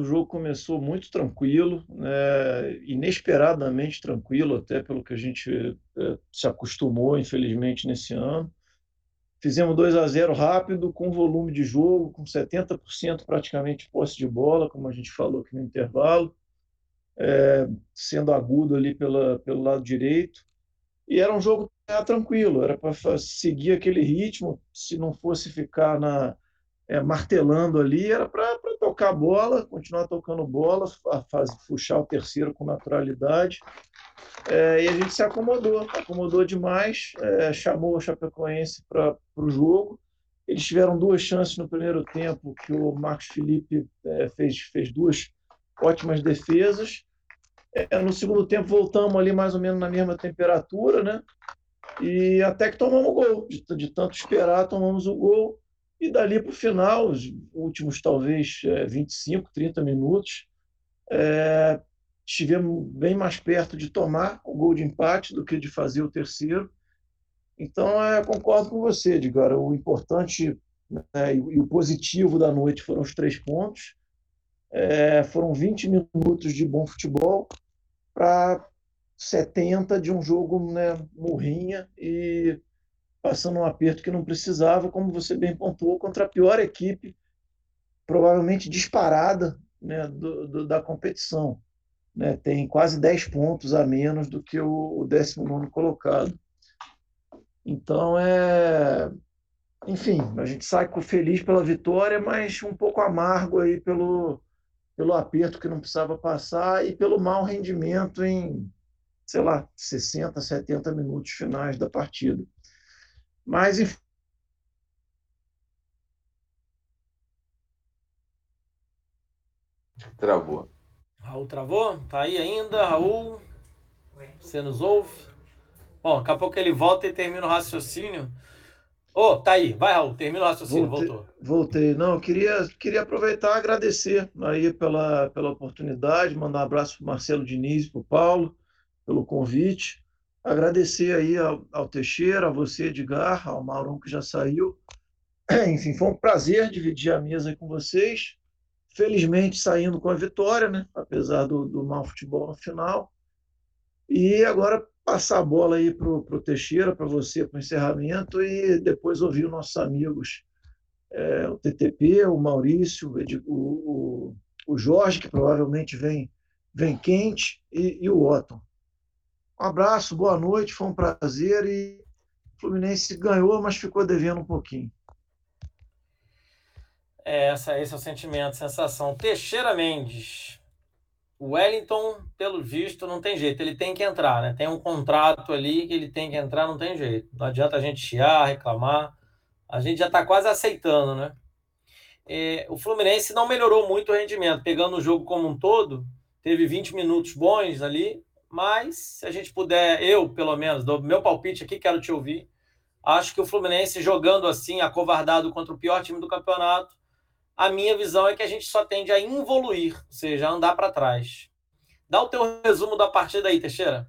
o jogo começou muito tranquilo, né, inesperadamente tranquilo, até pelo que a gente é, se acostumou, infelizmente, nesse ano. Fizemos 2 a 0 rápido, com volume de jogo, com 70% praticamente posse de bola, como a gente falou aqui no intervalo, é, sendo agudo ali pela, pelo lado direito. E era um jogo tranquilo, era para seguir aquele ritmo, se não fosse ficar na, é, martelando ali, era para tocar bola, continuar tocando bola, faz, puxar o terceiro com naturalidade. É, e a gente se acomodou, acomodou demais, é, chamou o Chapecoense para o jogo. Eles tiveram duas chances no primeiro tempo, que o Marcos Felipe é, fez, fez duas ótimas defesas. É, no segundo tempo voltamos ali mais ou menos na mesma temperatura, né? E até que tomamos o gol. De, de tanto esperar, tomamos o gol. E dali para o final, os últimos talvez 25, é, 30 minutos, é, estivemos bem mais perto de tomar o gol de empate do que de fazer o terceiro. Então, é, concordo com você, Edgar. O importante né, e o positivo da noite foram os três pontos. É, foram 20 minutos de bom futebol para 70 de um jogo né, morrinha e passando um aperto que não precisava, como você bem pontuou, contra a pior equipe, provavelmente disparada né, do, do, da competição. Né, tem quase 10 pontos a menos do que o, o 19 colocado. Então, é. Enfim, a gente sai feliz pela vitória, mas um pouco amargo aí pelo, pelo aperto que não precisava passar e pelo mau rendimento em, sei lá, 60, 70 minutos finais da partida. Mas, enfim. Travou. Raul travou? Tá aí ainda, Raul? Você nos ouve? Bom, daqui a pouco ele volta e termina o raciocínio. Ô, oh, tá aí. Vai, Raul, termina o raciocínio, voltei, voltou. Voltei. Não, queria, queria aproveitar e agradecer aí pela, pela oportunidade, mandar um abraço para Marcelo Diniz, para o Paulo, pelo convite. Agradecer aí ao, ao, Teixeira, a você, Edgar, ao Maurão que já saiu. Enfim, foi um prazer dividir a mesa com vocês. Felizmente saindo com a vitória, né? apesar do, do mau futebol no final. E agora passar a bola aí para o Teixeira, para você, para o encerramento, e depois ouvir os nossos amigos, é, o TTP, o Maurício, o, o, o Jorge, que provavelmente vem, vem quente, e, e o Otton. Um abraço, boa noite, foi um prazer e o Fluminense ganhou, mas ficou devendo um pouquinho. É, essa, esse é o sentimento, sensação. Teixeira Mendes. O Wellington, pelo visto, não tem jeito, ele tem que entrar, né? Tem um contrato ali que ele tem que entrar, não tem jeito. Não adianta a gente chiar, reclamar. A gente já está quase aceitando, né? É, o Fluminense não melhorou muito o rendimento, pegando o jogo como um todo, teve 20 minutos bons ali, mas se a gente puder, eu pelo menos, do meu palpite aqui, quero te ouvir. Acho que o Fluminense jogando assim, acovardado contra o pior time do campeonato, a minha visão é que a gente só tende a involuir, ou seja, a andar para trás. Dá o teu resumo da partida aí, Teixeira.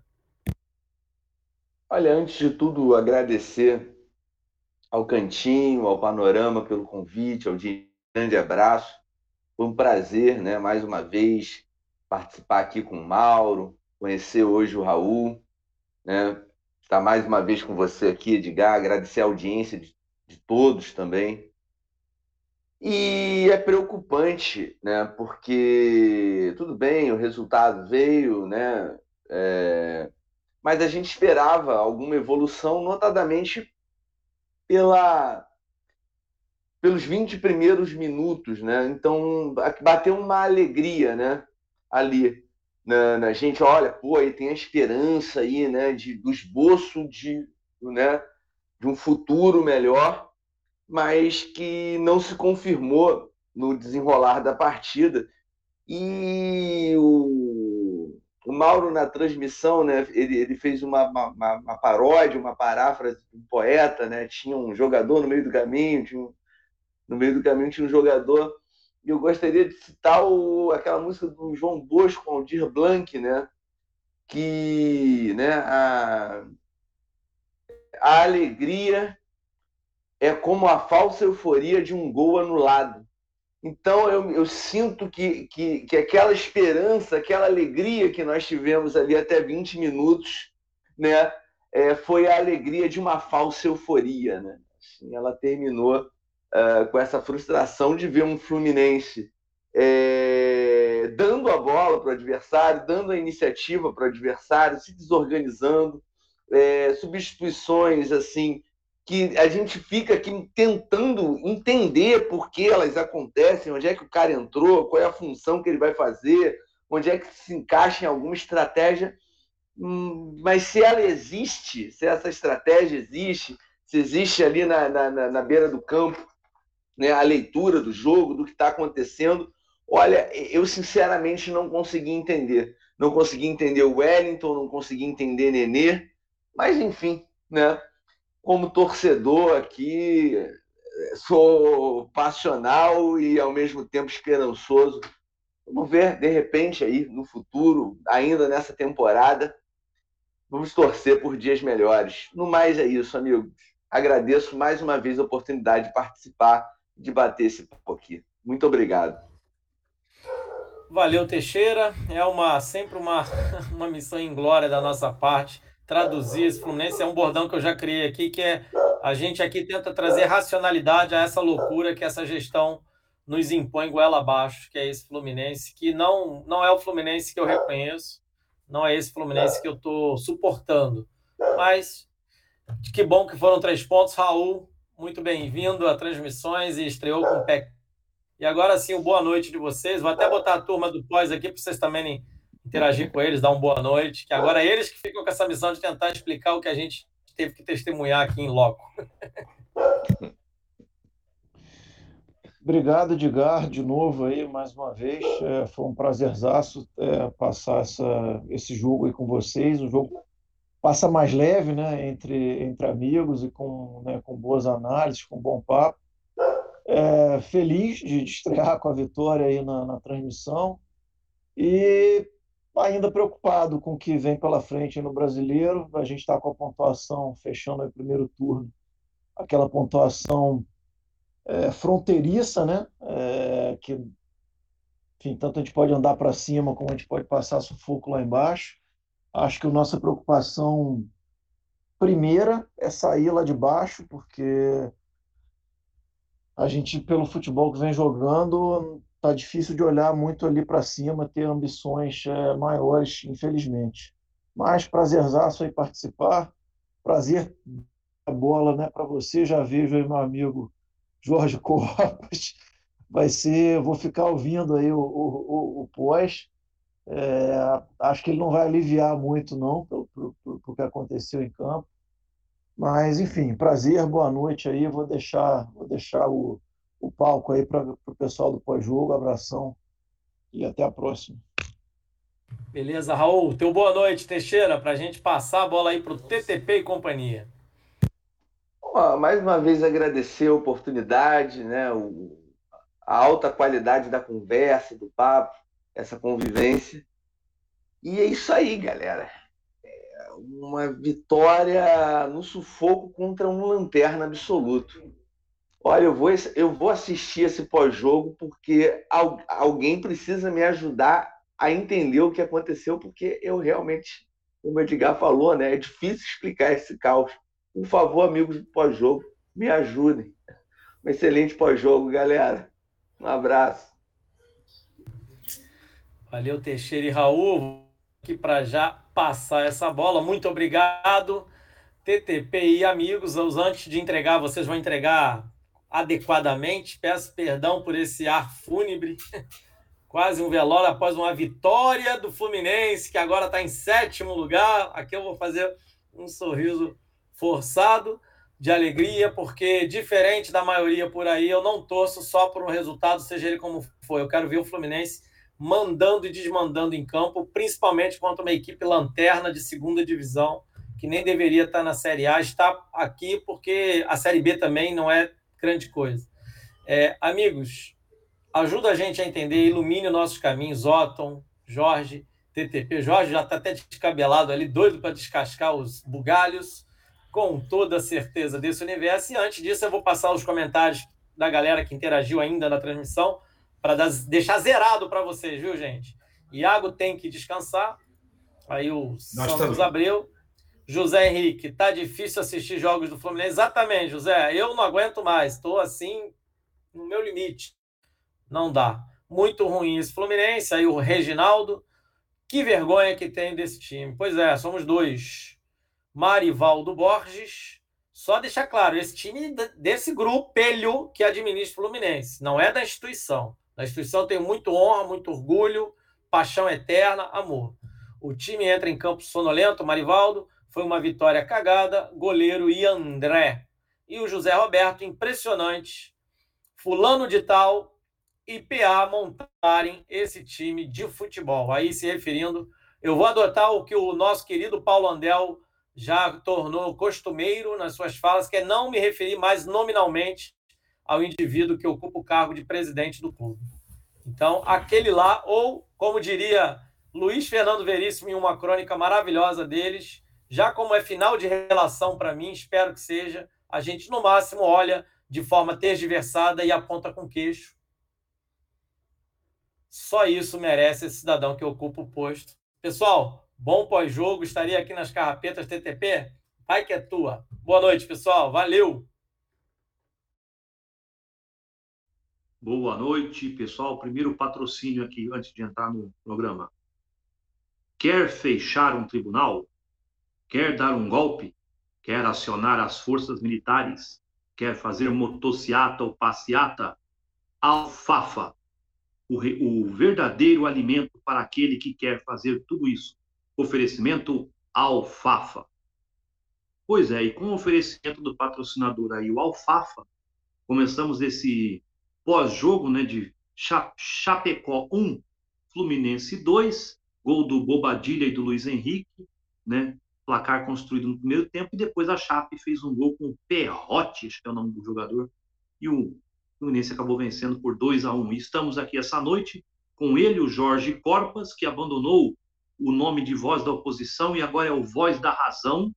Olha, antes de tudo, agradecer ao Cantinho, ao Panorama pelo convite, ao grande abraço. Foi um prazer, né, mais uma vez, participar aqui com o Mauro, conhecer hoje o Raul, né? Estar mais uma vez com você aqui, Edgar, agradecer a audiência de, de todos também. E é preocupante, né? Porque tudo bem, o resultado veio, né? É... Mas a gente esperava alguma evolução, notadamente pela pelos 20 primeiros minutos, né? Então bateu uma alegria, né? Ali na, na, gente, olha, pô, aí tem a esperança aí, né, de, do esboço de, né, de um futuro melhor, mas que não se confirmou no desenrolar da partida. E o, o Mauro, na transmissão, né, ele, ele fez uma, uma, uma paródia, uma paráfrase de um poeta, né, tinha um jogador no meio do caminho, um, no meio do caminho tinha um jogador e eu gostaria de citar o, aquela música do João Bosco, Aldir Blanc, né? que né, a, a alegria é como a falsa euforia de um gol anulado. Então eu, eu sinto que, que, que, aquela esperança, aquela alegria que nós tivemos ali até 20 minutos, né, é, foi a alegria de uma falsa euforia. Né? Assim, ela terminou uh, com essa frustração de ver um Fluminense é, dando a bola para o adversário, dando a iniciativa para o adversário, se desorganizando, é, substituições assim que a gente fica aqui tentando entender por que elas acontecem, onde é que o cara entrou, qual é a função que ele vai fazer, onde é que se encaixa em alguma estratégia. Hum, mas se ela existe, se essa estratégia existe, se existe ali na, na, na beira do campo né, a leitura do jogo, do que está acontecendo, olha, eu sinceramente não consegui entender. Não consegui entender o Wellington, não consegui entender Nenê, mas enfim, né? como torcedor aqui, sou passional e ao mesmo tempo esperançoso. Vamos ver, de repente, aí no futuro, ainda nessa temporada, vamos torcer por dias melhores. No mais é isso, amigos. Agradeço mais uma vez a oportunidade de participar, de bater esse papo aqui. Muito obrigado. Valeu, Teixeira. É uma sempre uma, uma missão em glória da nossa parte traduzir esse Fluminense. É um bordão que eu já criei aqui, que é a gente aqui tenta trazer racionalidade a essa loucura que essa gestão nos impõe goela abaixo, que é esse Fluminense, que não, não é o Fluminense que eu reconheço, não é esse Fluminense que eu estou suportando. Mas que bom que foram três pontos. Raul, muito bem-vindo a Transmissões e estreou com o pé. E agora sim, boa noite de vocês. Vou até botar a turma do pós aqui para vocês também interagir com eles, dar uma boa noite, que agora é eles que ficam com essa missão de tentar explicar o que a gente teve que testemunhar aqui em loco. Obrigado, Edgar, de novo aí, mais uma vez. É, foi um prazerzaço é, passar essa, esse jogo aí com vocês. O jogo passa mais leve, né, entre, entre amigos e com, né, com boas análises, com bom papo. É, feliz de estrear com a vitória aí na, na transmissão. E ainda preocupado com o que vem pela frente no brasileiro. A gente está com a pontuação fechando o primeiro turno, aquela pontuação é, fronteiriça, né? É, que, enfim, tanto a gente pode andar para cima como a gente pode passar sufoco lá embaixo. Acho que a nossa preocupação primeira é sair lá de baixo, porque a gente, pelo futebol que vem jogando, tá difícil de olhar muito ali para cima, ter ambições é, maiores, infelizmente. Mas prazerzaço aí participar, prazer a bola, né, para você. Já vejo aí meu amigo Jorge Copas. Vai ser, vou ficar ouvindo aí o, o, o pós. É, acho que ele não vai aliviar muito não pelo, pelo, pelo que aconteceu em campo. Mas enfim, prazer, boa noite aí. Vou deixar, vou deixar o o palco aí para o pessoal do pós-jogo. Abração e até a próxima. Beleza, Raul. Teu boa noite, Teixeira, para a gente passar a bola aí para o TTP e companhia. mais uma vez agradecer a oportunidade, né, o, a alta qualidade da conversa, do papo, essa convivência. E é isso aí, galera. É uma vitória no sufoco contra um lanterna absoluto. Olha, eu vou, eu vou assistir esse pós-jogo porque alguém precisa me ajudar a entender o que aconteceu, porque eu realmente, como o Edgar falou, né, é difícil explicar esse caos. Por favor, amigos do pós-jogo, me ajudem. Um excelente pós-jogo, galera. Um abraço. Valeu, Teixeira e Raul. Aqui para já passar essa bola. Muito obrigado. TTP e amigos, antes de entregar, vocês vão entregar adequadamente. Peço perdão por esse ar fúnebre. Quase um velório após uma vitória do Fluminense, que agora está em sétimo lugar. Aqui eu vou fazer um sorriso forçado de alegria, porque diferente da maioria por aí, eu não torço só por um resultado, seja ele como for. Eu quero ver o Fluminense mandando e desmandando em campo, principalmente contra uma equipe lanterna de segunda divisão, que nem deveria estar na Série A, está aqui porque a Série B também não é grande coisa. É, amigos, ajuda a gente a entender, ilumine nossos caminhos. Otton, Jorge, TTP. Jorge já está até descabelado ali, doido para descascar os bugalhos, com toda a certeza desse universo. E antes disso, eu vou passar os comentários da galera que interagiu ainda na transmissão. Para deixar zerado para vocês, viu, gente? Iago tem que descansar. Aí o Nós Santos também. Abreu. José Henrique, tá difícil assistir jogos do Fluminense. Exatamente, José. Eu não aguento mais. Estou assim no meu limite. Não dá. Muito ruim esse Fluminense. Aí o Reginaldo. Que vergonha que tem desse time. Pois é, somos dois. Marivaldo Borges. Só deixar claro, esse time desse grupelho que administra o Fluminense, não é da instituição. A instituição tem muito honra, muito orgulho, paixão eterna, amor. O time entra em campo sonolento, Marivaldo, foi uma vitória cagada, goleiro e André. E o José Roberto, impressionante, fulano de tal e PA montarem esse time de futebol. Aí se referindo, eu vou adotar o que o nosso querido Paulo Andel já tornou costumeiro nas suas falas, que é não me referir mais nominalmente ao indivíduo que ocupa o cargo de presidente do clube. Então, aquele lá, ou como diria Luiz Fernando Veríssimo em uma crônica maravilhosa deles, já como é final de relação para mim, espero que seja, a gente no máximo olha de forma tergiversada e aponta com queixo. Só isso merece esse cidadão que ocupa o posto. Pessoal, Bom pós-jogo, estaria aqui nas carrapetas TTP. Vai que é tua. Boa noite, pessoal. Valeu! Boa noite, pessoal. Primeiro patrocínio aqui, antes de entrar no programa. Quer fechar um tribunal? Quer dar um golpe? Quer acionar as forças militares? Quer fazer motociata ou passeata? Alfafa, o, o verdadeiro alimento para aquele que quer fazer tudo isso Oferecimento Alfafa. Pois é, e com o oferecimento do patrocinador aí, o Alfafa, começamos esse pós-jogo né, de Chapecó 1, Fluminense 2, gol do Bobadilha e do Luiz Henrique, né? Placar construído no primeiro tempo, e depois a Chape fez um gol com o Perrote, acho que é o nome do jogador, e o Fluminense acabou vencendo por 2 a 1 e Estamos aqui essa noite com ele, o Jorge Corpas, que abandonou o nome de voz da oposição e agora é o voz da razão,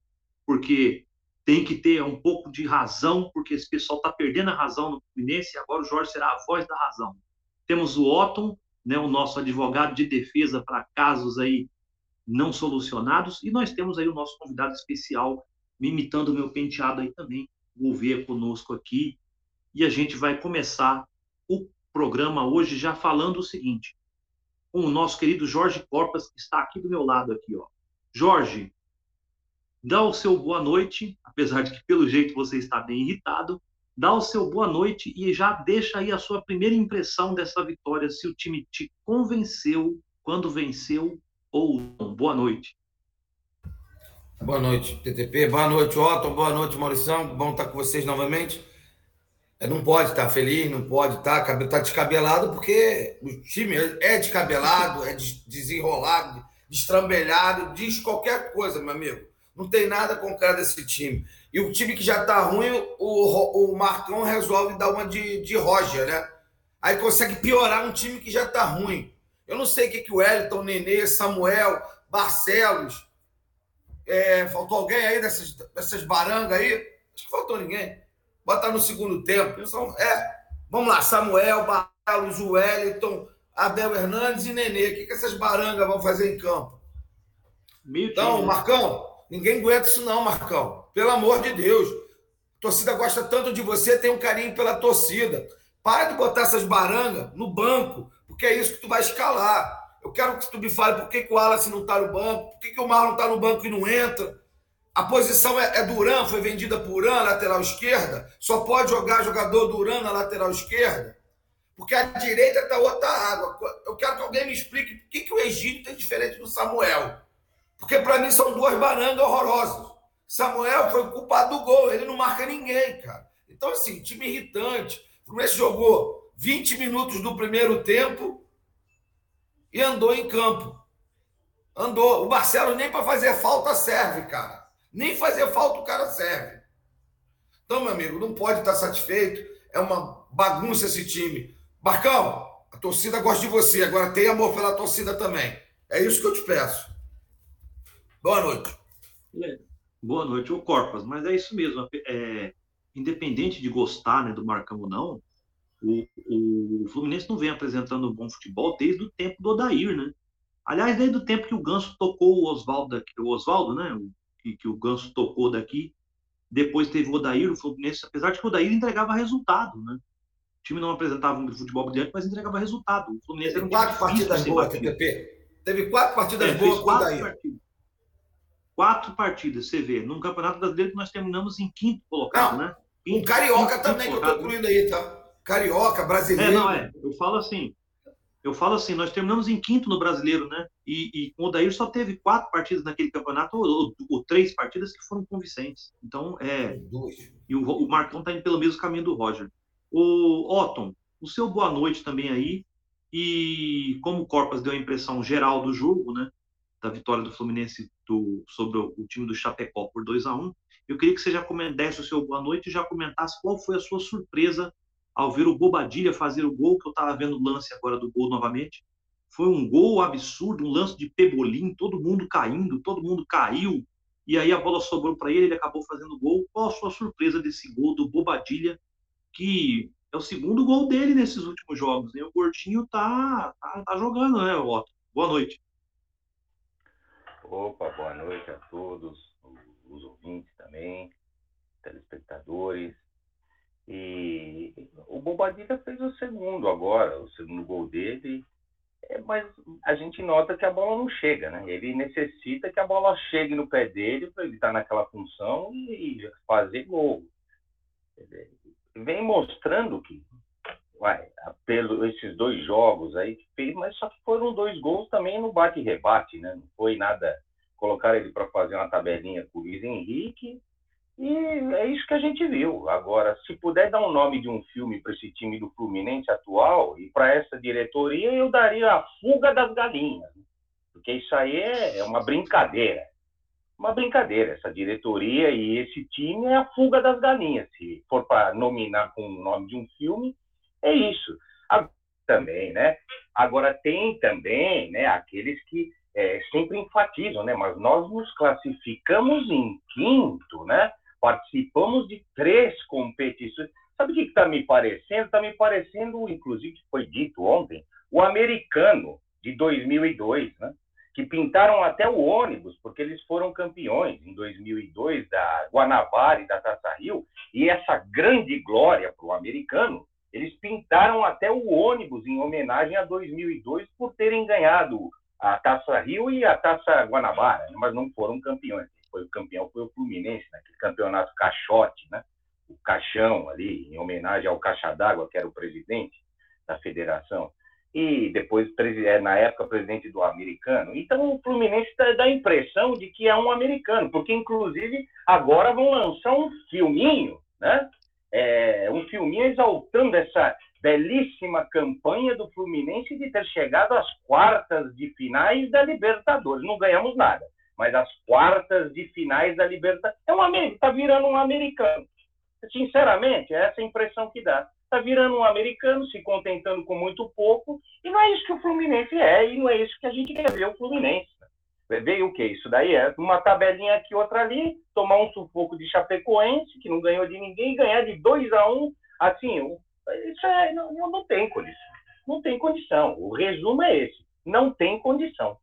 porque tem que ter um pouco de razão, porque esse pessoal está perdendo a razão no Fluminense e agora o Jorge será a voz da razão. Temos o Otton, né, o nosso advogado de defesa para casos aí não solucionados, e nós temos aí o nosso convidado especial, imitando o meu penteado aí também, o Gouveia conosco aqui, e a gente vai começar o programa hoje já falando o seguinte: com o nosso querido Jorge Corpas, que está aqui do meu lado aqui, ó. Jorge, dá o seu boa noite, apesar de que pelo jeito você está bem irritado, dá o seu boa noite e já deixa aí a sua primeira impressão dessa vitória, se o time te convenceu quando venceu ou não. Boa noite. Boa noite, TTP. Boa noite, Otto. Boa noite, Maurição. Bom estar com vocês novamente. É, não pode estar feliz, não pode estar, tá descabelado, porque o time é descabelado, é desenrolado, destrambelhado, diz qualquer coisa, meu amigo. Não tem nada com o cara desse time. E o time que já está ruim, o, o Marcão resolve dar uma de, de Roger, né? Aí consegue piorar um time que já está ruim. Eu não sei o que, que o Wellington, Nenê, Samuel, Barcelos. É, faltou alguém aí dessas, dessas barangas aí? Acho que faltou ninguém botar no segundo tempo. São, é, vamos lá, Samuel, Barros, Wellington, Abel Hernandes e Nenê. O que, que essas barangas vão fazer em campo? Então, Marcão, ninguém aguenta isso não, Marcão. Pelo amor de Deus. A torcida gosta tanto de você, tem um carinho pela torcida. Para de botar essas barangas no banco, porque é isso que tu vai escalar. Eu quero que tu me fale por que, que o Wallace não está no banco, por que, que o Marlon está no banco e não entra. A posição é, é Duran, foi vendida por Duran, lateral esquerda. Só pode jogar jogador Duran na lateral esquerda. Porque a direita está outra água. Eu quero que alguém me explique por que, que o Egídio tem diferente do Samuel. Porque para mim são duas barangas horrorosas. Samuel foi o culpado do gol, ele não marca ninguém, cara. Então, assim, time irritante. O Fluminense jogou 20 minutos do primeiro tempo e andou em campo. Andou. O Marcelo nem para fazer falta serve, cara. Nem fazer falta o cara serve. Então, meu amigo, não pode estar satisfeito. É uma bagunça esse time. Marcão, a torcida gosta de você. Agora tem amor pela torcida também. É isso que eu te peço. Boa noite. É. Boa noite, o Corpas. Mas é isso mesmo. É, independente de gostar né, do Marcão ou não, O, o, Fluminense não vem apresentando um bom futebol desde o tempo do Odair, né? Aliás, desde o tempo que o Ganso tocou o Oswaldo, o Oswaldo, né? O, que, que o Ganso tocou daqui. Depois teve o Odair, o Fluminense, apesar de que o Odair entregava resultado, né? O time não apresentava um futebol brilhante, mas entregava resultado. O Fluminense Teve um quatro partidas boas, TPP. Teve quatro partidas é, boas com o Odair. Partidas. Quatro partidas, você vê. Num campeonato brasileiro que nós terminamos em quinto colocado, não, né? Quinto, um carioca quinto, também, quinto que eu tô incluindo aí, tá? Carioca, brasileiro. É, não, é. Eu falo assim, eu falo assim, nós terminamos em quinto no brasileiro, né? E, e com o Odair só teve quatro partidas naquele campeonato, ou, ou, ou três partidas que foram convincentes. Então, é. E o, o Marcão tá indo pelo mesmo caminho do Roger. O Otton, o seu boa noite também aí. E como o Corpas deu a impressão geral do jogo, né? Da vitória do Fluminense do, sobre o, time do Chapecó por 2 a 1 eu queria que você já desse o seu boa noite e já comentasse qual foi a sua surpresa ao ver o Bobadilha fazer o gol, que eu estava vendo o lance agora do gol novamente. Foi um gol absurdo, um lance de pebolim, todo mundo caindo, todo mundo caiu, e aí a bola sobrou para ele, ele acabou fazendo o gol. Qual a sua surpresa desse gol do Bobadilha, que é o segundo gol dele nesses últimos jogos, né? O Gordinho tá, tá, tá jogando, né, Otto? Boa noite. Opa, boa noite a todos, os ouvintes também, telespectadores. E o Bobadilha fez o segundo agora, o segundo gol dele, é, mas a gente nota que a bola não chega, né? Ele necessita que a bola chegue no pé dele para ele estar naquela função e, fazer gol. Vem mostrando que, pelo esses dois jogos aí que fez, mas só que foram dois gols também no bate-rebate, né? Não foi nada colocar ele para fazer uma tabelinha com o Luiz Henrique e é isso que a gente viu. Agora, se puder dar um nome de um filme para esse time do Fluminense atual e para essa diretoria, eu daria a fuga das galinhas. Porque isso aí é, é uma brincadeira. Uma brincadeira. Essa diretoria e esse time é a fuga das galinhas. Se for para nominar com o nome de um filme, é isso. Também, né? Agora tem também, né, aqueles que é, sempre enfatizam, né? Mas nós nos classificamos em quinto, né? participamos de três competições. Sabe o que está me parecendo? Está me parecendo, inclusive, que foi dito ontem, o americano de 2002, né? que pintaram até o ônibus, porque eles foram campeões em 2002 da Guanabara e da Taça Rio, e essa grande glória para o americano, eles pintaram até o ônibus em homenagem a 2002 por terem ganhado a Taça Rio e a Taça Guanabara, né? mas não foram campeões foi o campeão foi o Fluminense, naquele né? campeonato caixote, né? o caixão ali, em homenagem ao Caixa d'Água, que era o presidente da federação, e depois, é, na época, presidente do americano. Então, o Fluminense dá a impressão de que é um americano, porque, inclusive, agora vão lançar um filminho, né? É, um filminho exaltando essa belíssima campanha do Fluminense de ter chegado às quartas de finais da Libertadores. Não ganhamos nada mas as quartas de finais da Libertadores. É um está virando um americano. Sinceramente, é essa a impressão que dá. Está virando um americano, se contentando com muito pouco, e não é isso que o Fluminense é, e não é isso que a gente quer ver o Fluminense. Veio o quê? Isso daí é uma tabelinha aqui, outra ali, tomar um sufoco de Chapecoense, que não ganhou de ninguém, ganhar de 2 a 1 um, assim, isso é, não, não tem condição. Não tem condição. O resumo é esse. Não tem condição.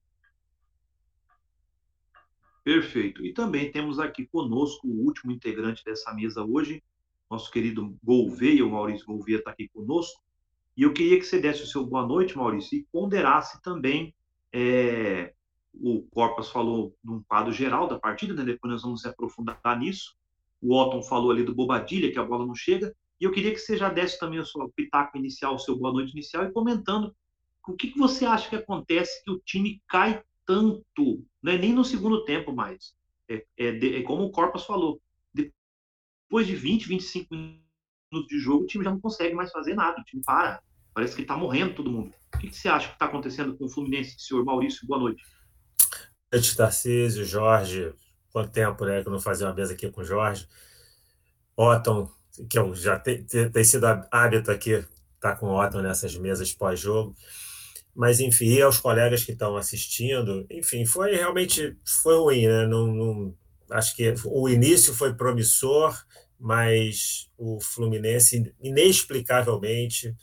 Perfeito. E também temos aqui conosco o último integrante dessa mesa hoje, nosso querido Gouveia, o Maurício Gouveia está aqui conosco. E eu queria que você desse o seu boa noite, Maurício, e ponderasse também. É, o Corpas falou num quadro geral da partida, né? depois nós vamos aprofundar nisso. O Otton falou ali do Bobadilha, que a bola não chega. E eu queria que você já desse também o seu pitaco inicial, o seu boa noite inicial, e comentando o que, que você acha que acontece que o time cai tanto, não é nem no segundo tempo mais. É, é, é como o Corpas falou, depois de 20, 25 minutos de jogo, o time já não consegue mais fazer nada, o time para. Parece que está morrendo todo mundo. O que, que você acha que está acontecendo com o Fluminense, senhor Maurício? Boa noite. Noite, Tarcísio, Jorge. Quanto tempo né, que eu não fazia uma mesa aqui com o Jorge? Otton, que eu já tem, tem sido hábito aqui, estar tá com o Otton nessas mesas pós-jogo mas enfim, e aos colegas que estão assistindo, enfim, foi realmente foi ruim, né? Não, não, acho que o início foi promissor mas o Fluminense, inexplicavelmente,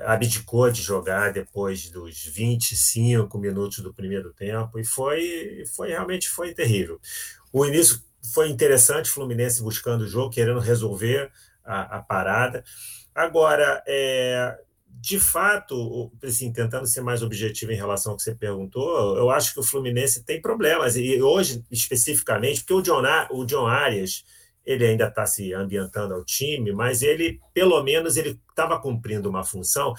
abdicou de jogar depois dos 25 minutos do primeiro tempo e foi, foi realmente foi terrível. O início foi interessante, Fluminense buscando o jogo, querendo resolver a, a parada. Agora, é, de fato, assim, tentando ser mais objetivo em relação ao que você perguntou, eu acho que o Fluminense tem problemas, e hoje, especificamente, porque o John, o John Arias ele ainda está se ambientando ao time, mas ele, pelo menos, ele estava cumprindo uma função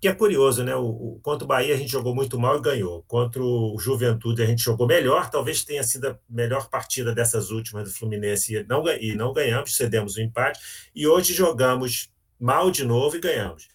que é curioso, né? O, o, contra o Bahia a gente jogou muito mal e ganhou. Contra o Juventude a gente jogou melhor, talvez tenha sido a melhor partida dessas últimas do Fluminense e não, e não ganhamos, cedemos o empate. E hoje jogamos mal de novo e ganhamos.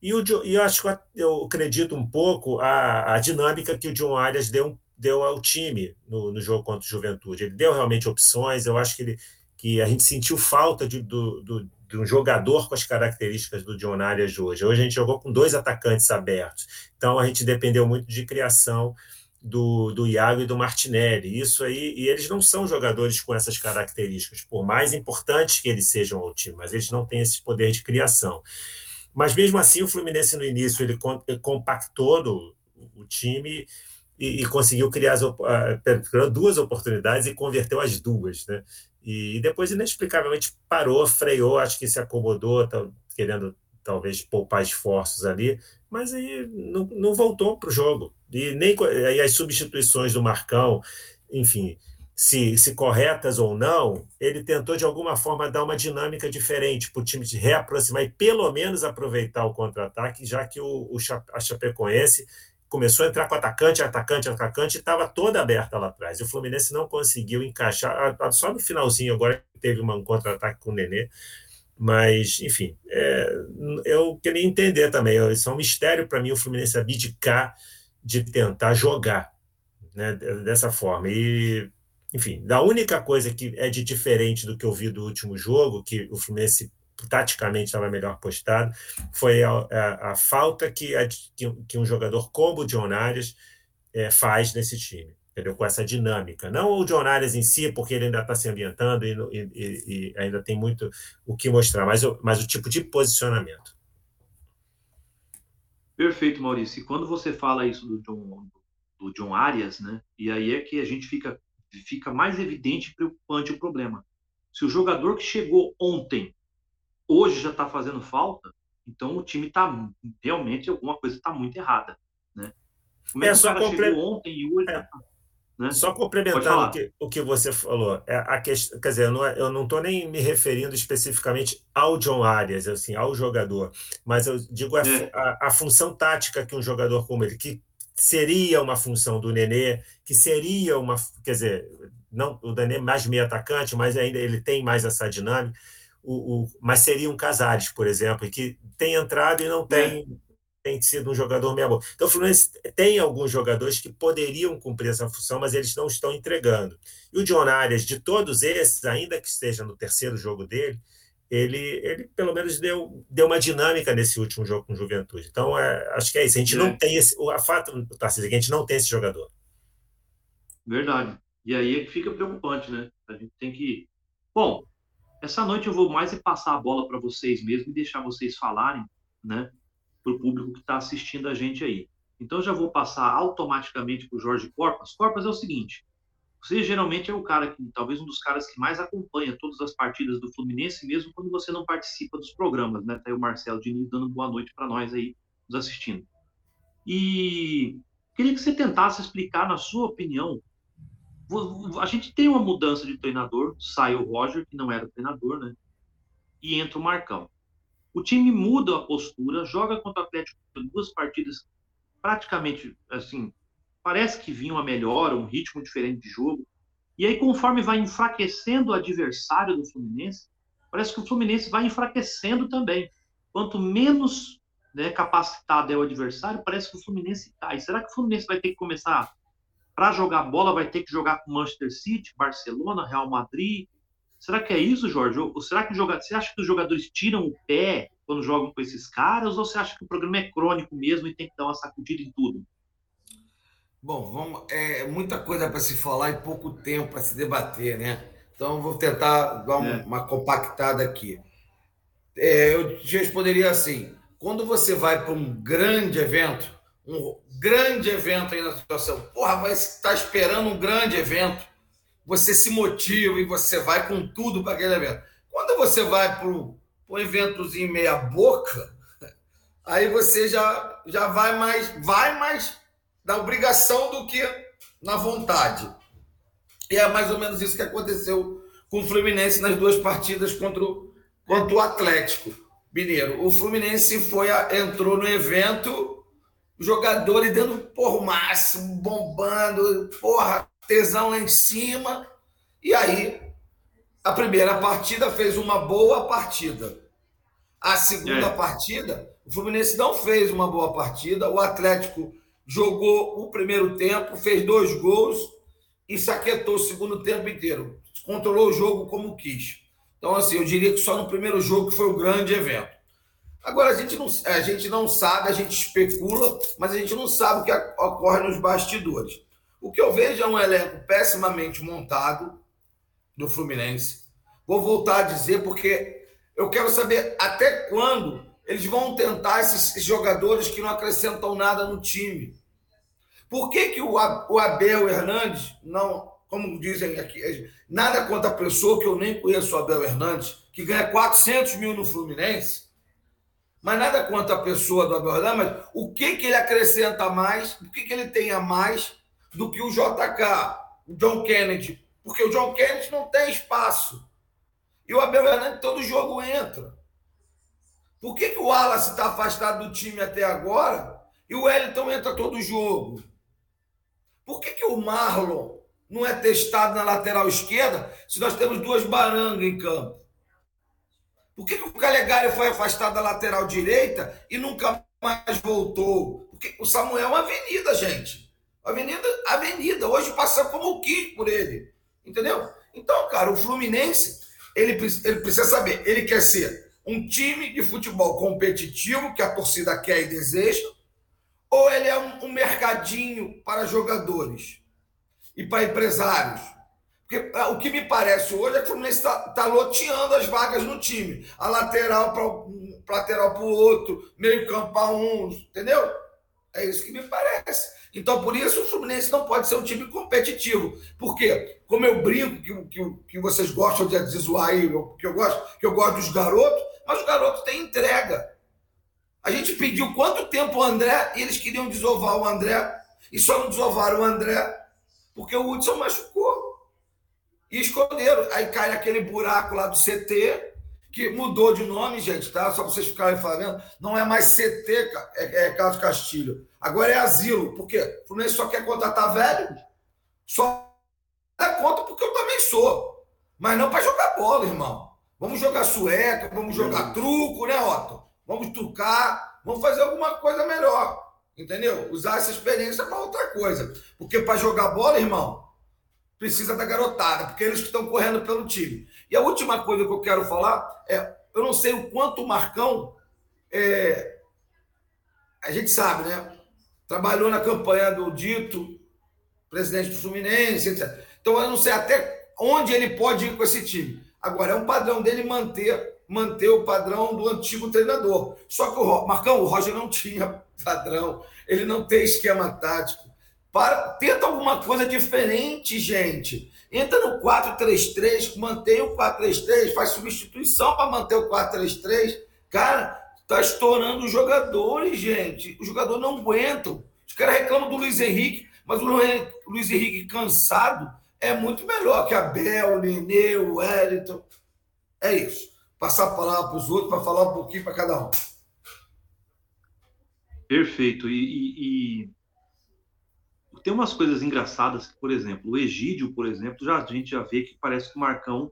E, o, e eu acho que eu acredito um pouco a, a dinâmica que o John Arias deu, deu ao time no, no jogo contra o Juventude. Ele deu realmente opções, eu acho que ele que a gente sentiu falta de, do, do, de um jogador com as características do John Arias hoje. Hoje a gente jogou com dois atacantes abertos, então a gente dependeu muito de criação do, do Iago e do Martinelli. Isso aí, e eles não são jogadores com essas características, por mais importantes que eles sejam ao time, mas eles não têm esse poder de criação. Mas mesmo assim, o Fluminense no início ele compactou o time e, e conseguiu criar as, uh, duas oportunidades e converteu as duas, né? E depois, inexplicavelmente, parou, freou, acho que se acomodou, tá, querendo talvez poupar esforços ali, mas aí não, não voltou para o jogo. E nem aí as substituições do Marcão, enfim, se, se corretas ou não, ele tentou de alguma forma dar uma dinâmica diferente para o time de reaproximar e pelo menos aproveitar o contra-ataque, já que o, o a Chapecoense começou a entrar com atacante, atacante, atacante, e estava toda aberta lá atrás. E o Fluminense não conseguiu encaixar, só no finalzinho agora teve um contra-ataque com o Nenê, mas, enfim, é, eu queria entender também, isso é um mistério para mim o Fluminense abdicar de tentar jogar né, dessa forma. E, enfim, da única coisa que é de diferente do que eu vi do último jogo, que o Fluminense taticamente estava melhor postado, foi a, a, a falta que, a, que, um jogador como o John Arias é, faz nesse time, entendeu? com essa dinâmica. Não o John Arias em si, porque ele ainda está se ambientando e, e, e, ainda tem muito o que mostrar, mas, mas o tipo de posicionamento. Perfeito, Maurício. E quando você fala isso do John, do John Arias, né? E aí é que a gente fica, fica mais evidente e preocupante o problema. Se o jogador que chegou ontem hoje já está fazendo falta, então o time está realmente alguma coisa está muito errada, né? Como é, é que o cara ontem e hoje é. tá, né? Só complementando o que, o que você falou, é a questão, quer dizer, eu não estou nem me referindo especificamente ao John Arias, assim, ao jogador, mas eu digo a, é. a, a função tática que um jogador como ele, que seria uma função do Nenê, que seria uma, quer dizer, não o Nenê mais meio atacante, mas ainda ele tem mais essa dinâmica o, o, mas seriam Casares, por exemplo, que tem entrado e não tem, é. tem sido um jogador meia boa. Então, o Fluminense tem alguns jogadores que poderiam cumprir essa função, mas eles não estão entregando. E o John Arias, de todos esses, ainda que esteja no terceiro jogo dele, ele, ele pelo menos deu, deu uma dinâmica nesse último jogo com Juventude. Então, é, acho que é isso. A gente é. não tem esse. A fato, Tarcísio, é que a gente não tem esse jogador. Verdade. E aí é que fica preocupante, né? A gente tem que. Bom, essa noite eu vou mais é passar a bola para vocês mesmo e deixar vocês falarem, né, para o público que está assistindo a gente aí. Então já vou passar automaticamente para o Jorge Corpas. Corpas é o seguinte: você geralmente é o cara que, talvez um dos caras que mais acompanha todas as partidas do Fluminense, mesmo quando você não participa dos programas, né? Tá aí o Marcelo Diniz dando boa noite para nós aí, nos assistindo. E queria que você tentasse explicar, na sua opinião, a gente tem uma mudança de treinador, sai o Roger, que não era treinador, né? E entra o Marcão. O time muda a postura, joga contra o Atlético duas partidas praticamente assim, parece que vinha uma melhora, um ritmo diferente de jogo. E aí, conforme vai enfraquecendo o adversário do Fluminense, parece que o Fluminense vai enfraquecendo também. Quanto menos né, capacitado é o adversário, parece que o Fluminense cai. Será que o Fluminense vai ter que começar para jogar bola vai ter que jogar com Manchester City, Barcelona, Real Madrid. Será que é isso, Jorge? Ou será que joga... você acha que os jogadores tiram o pé quando jogam com esses caras? Ou você acha que o programa é crônico mesmo e tem que dar uma sacudida em tudo? Bom, vamos, é muita coisa para se falar e pouco tempo para se debater, né? Então, vou tentar dar uma, é. uma compactada aqui. É, eu te responderia assim: quando você vai para um grande evento, um grande evento aí na situação, porra, vai estar tá esperando um grande evento, você se motiva e você vai com tudo para aquele evento. Quando você vai para um eventozinho meia-boca, aí você já, já vai mais, vai mais da obrigação do que na vontade. E é mais ou menos isso que aconteceu com o Fluminense nas duas partidas contra o, contra o Atlético Mineiro. O Fluminense foi entrou no evento, jogadores dando porra, o máximo, bombando, porra, tesão lá em cima. E aí, a primeira partida fez uma boa partida. A segunda é. partida, o Fluminense não fez uma boa partida. O Atlético jogou o primeiro tempo, fez dois gols e saquetou o segundo tempo inteiro. Controlou o jogo como quis. Então, assim, eu diria que só no primeiro jogo que foi o grande evento. Agora, a gente, não, a gente não sabe, a gente especula, mas a gente não sabe o que ocorre nos bastidores. O que eu vejo é um elenco pessimamente montado do Fluminense. Vou voltar a dizer, porque eu quero saber até quando eles vão tentar esses jogadores que não acrescentam nada no time. Por que, que o Abel Hernandes não, como dizem aqui, nada contra a pessoa que eu nem conheço o Abel Hernandes, que ganha 400 mil no Fluminense, mas nada contra a pessoa do Abel mas o que, que ele acrescenta mais, o que, que ele tem a mais do que o JK, o John Kennedy, porque o John Kennedy não tem espaço. E o Abel Hernandes todo jogo entra. Por que, que o Wallace está afastado do time até agora e o Wellington entra todo jogo? Por que, que o Marlon não é testado na lateral esquerda se nós temos duas barangas em campo? Por que, que o Calegari foi afastado da lateral direita e nunca mais voltou? Porque o Samuel é uma avenida, gente. Avenida, avenida. Hoje passa como o quis por ele. Entendeu? Então, cara, o Fluminense, ele, ele precisa saber, ele quer ser um time de futebol competitivo que a torcida quer e deseja, ou ele é um, um mercadinho para jogadores e para empresários? Porque ah, o que me parece hoje é que o Fluminense está tá loteando as vagas no time. A lateral para um, lateral para o outro, meio campo para um, entendeu? É isso que me parece. Então, por isso, o Fluminense não pode ser um time competitivo. Porque, como eu brinco, que, que, que vocês gostam de zoar aí, que eu gosto, que eu gosto dos garotos, mas os garotos têm entrega. A gente pediu quanto tempo o André e eles queriam desovar o André e só não desovaram o André porque o Hudson machucou. E esconderam. Aí cai aquele buraco lá do CT, que mudou de nome, gente, tá? Só para vocês ficarem falando. Não é mais CT, é, é Carlos Castilho. Agora é asilo. Por quê? O Fluminense só quer contratar velho? Só é conta porque eu também sou. Mas não para jogar bola, irmão. Vamos jogar sueca, vamos jogar truco, né, Otto? vamos trucar, vamos fazer alguma coisa melhor. Entendeu? Usar essa experiência para outra coisa. Porque para jogar bola, irmão, precisa da garotada, porque eles que estão correndo pelo time. E a última coisa que eu quero falar é: eu não sei o quanto o Marcão. É, a gente sabe, né? Trabalhou na campanha do Dito, presidente do Fluminense, etc. Então eu não sei até onde ele pode ir com esse time. Agora, é um padrão dele manter manter o padrão do antigo treinador. Só que o Marcão, o Roger não tinha padrão, ele não tem esquema tático. Para, tenta alguma coisa diferente, gente. Entra no 4-3-3, mantém o 4-3-3, faz substituição para manter o 4-3-3. Cara, tá estourando os jogadores, gente. Os jogadores não aguentam. Os caras reclamam do Luiz Henrique, mas o Luiz Henrique cansado é muito melhor que a Bel, o Nenê, o Wellington. É isso passar a palavra para os outros para falar um pouquinho para cada um. Perfeito. E, e, e, tem umas coisas engraçadas, por exemplo, o Egídio, por exemplo, já, a gente já vê que parece que o Marcão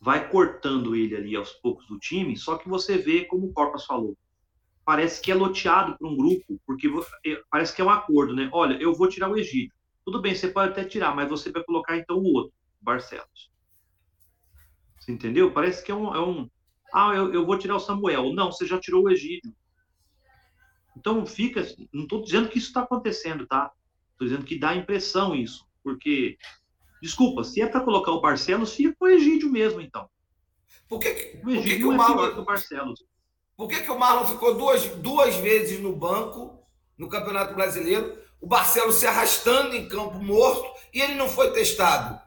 vai cortando ele ali aos poucos do time, só que você vê, como o Corpas falou, parece que é loteado para um grupo, porque é, parece que é um acordo, né? Olha, eu vou tirar o Egídio. Tudo bem, você pode até tirar, mas você vai colocar então o outro, Barcelos. Você entendeu? Parece que é um. É um ah, eu, eu vou tirar o Samuel. Não, você já tirou o Egídio. Então fica. Não estou dizendo que isso está acontecendo, tá? Estou dizendo que dá a impressão isso. Porque Desculpa, se é para colocar o Barcelos, fica com o Egídio mesmo, então. Por que, o Egídio por que, que o é Marlon, que o Barcelos. Por que, que o Marlon ficou duas, duas vezes no banco no Campeonato Brasileiro? O Barcelos se arrastando em campo morto e ele não foi testado.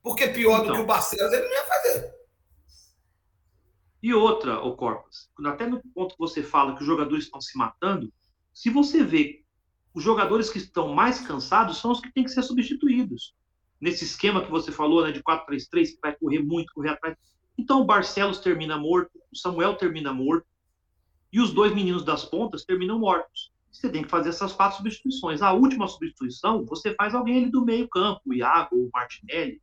Porque pior então, do que o Barcelos ele não ia fazer. E outra, o Corpus, até no ponto que você fala que os jogadores estão se matando, se você vê os jogadores que estão mais cansados são os que têm que ser substituídos. Nesse esquema que você falou, né, de 4-3-3, que vai correr muito, correr atrás. Então o Barcelos termina morto, o Samuel termina morto, e os dois meninos das pontas terminam mortos. Você tem que fazer essas quatro substituições. A última substituição, você faz alguém ali do meio campo, o Iago, o Martinelli,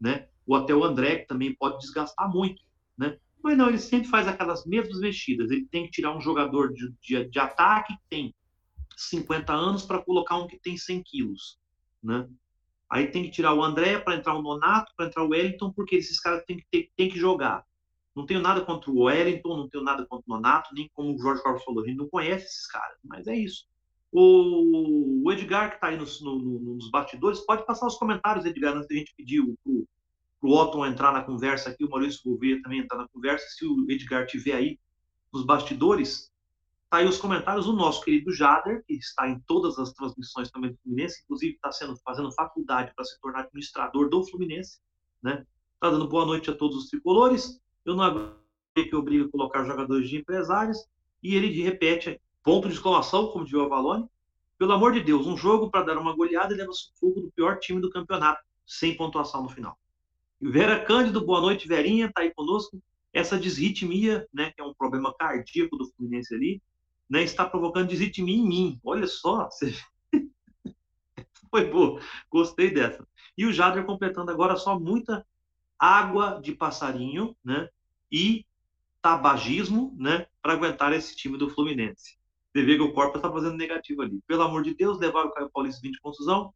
né? ou até o André, que também pode desgastar muito. Né? Mas não, ele sempre faz aquelas mesmas mexidas. Ele tem que tirar um jogador de, de, de ataque que tem 50 anos para colocar um que tem 100 quilos, né? Aí tem que tirar o André para entrar o Nonato, para entrar o Wellington, porque esses caras têm que, ter, têm que jogar. Não tenho nada contra o Wellington, não tenho nada contra o Nonato, nem como o Jorge Carlos falou, a gente não conhece esses caras, mas é isso. O, Edgar, que está aí nos, no, nos bastidores, pode passar os comentários, Edgar, antes da gente pedir o Otton entrar na conversa aqui, o Maurício Gouveia também entrar na conversa. Se o Edgar tiver aí nos bastidores, tá aí os comentários. O nosso querido Jader, que está em todas as transmissões também do Fluminense, inclusive está sendo fazendo faculdade para se tornar administrador do Fluminense, né? Está dando boa noite a todos os tricolores. Eu não aguento que obriga a colocar jogadores de empresários e ele repete ponto de exclamação, como dizia o Avalone. Pelo amor de Deus, um jogo para dar uma goleada e leva sufoco do pior time do campeonato, sem pontuação no final. Vera Cândido, boa noite, Verinha, tá aí conosco. Essa desritmia, né, que é um problema cardíaco do Fluminense ali, né, está provocando desritmia em mim. Olha só, você... foi boa, gostei dessa. E o Jader completando agora só muita água de passarinho, né, e tabagismo, né, para aguentar esse time do Fluminense. Você vê que o corpo está fazendo negativo ali. Pelo amor de Deus, levaram o Caio Paulista 20 contusão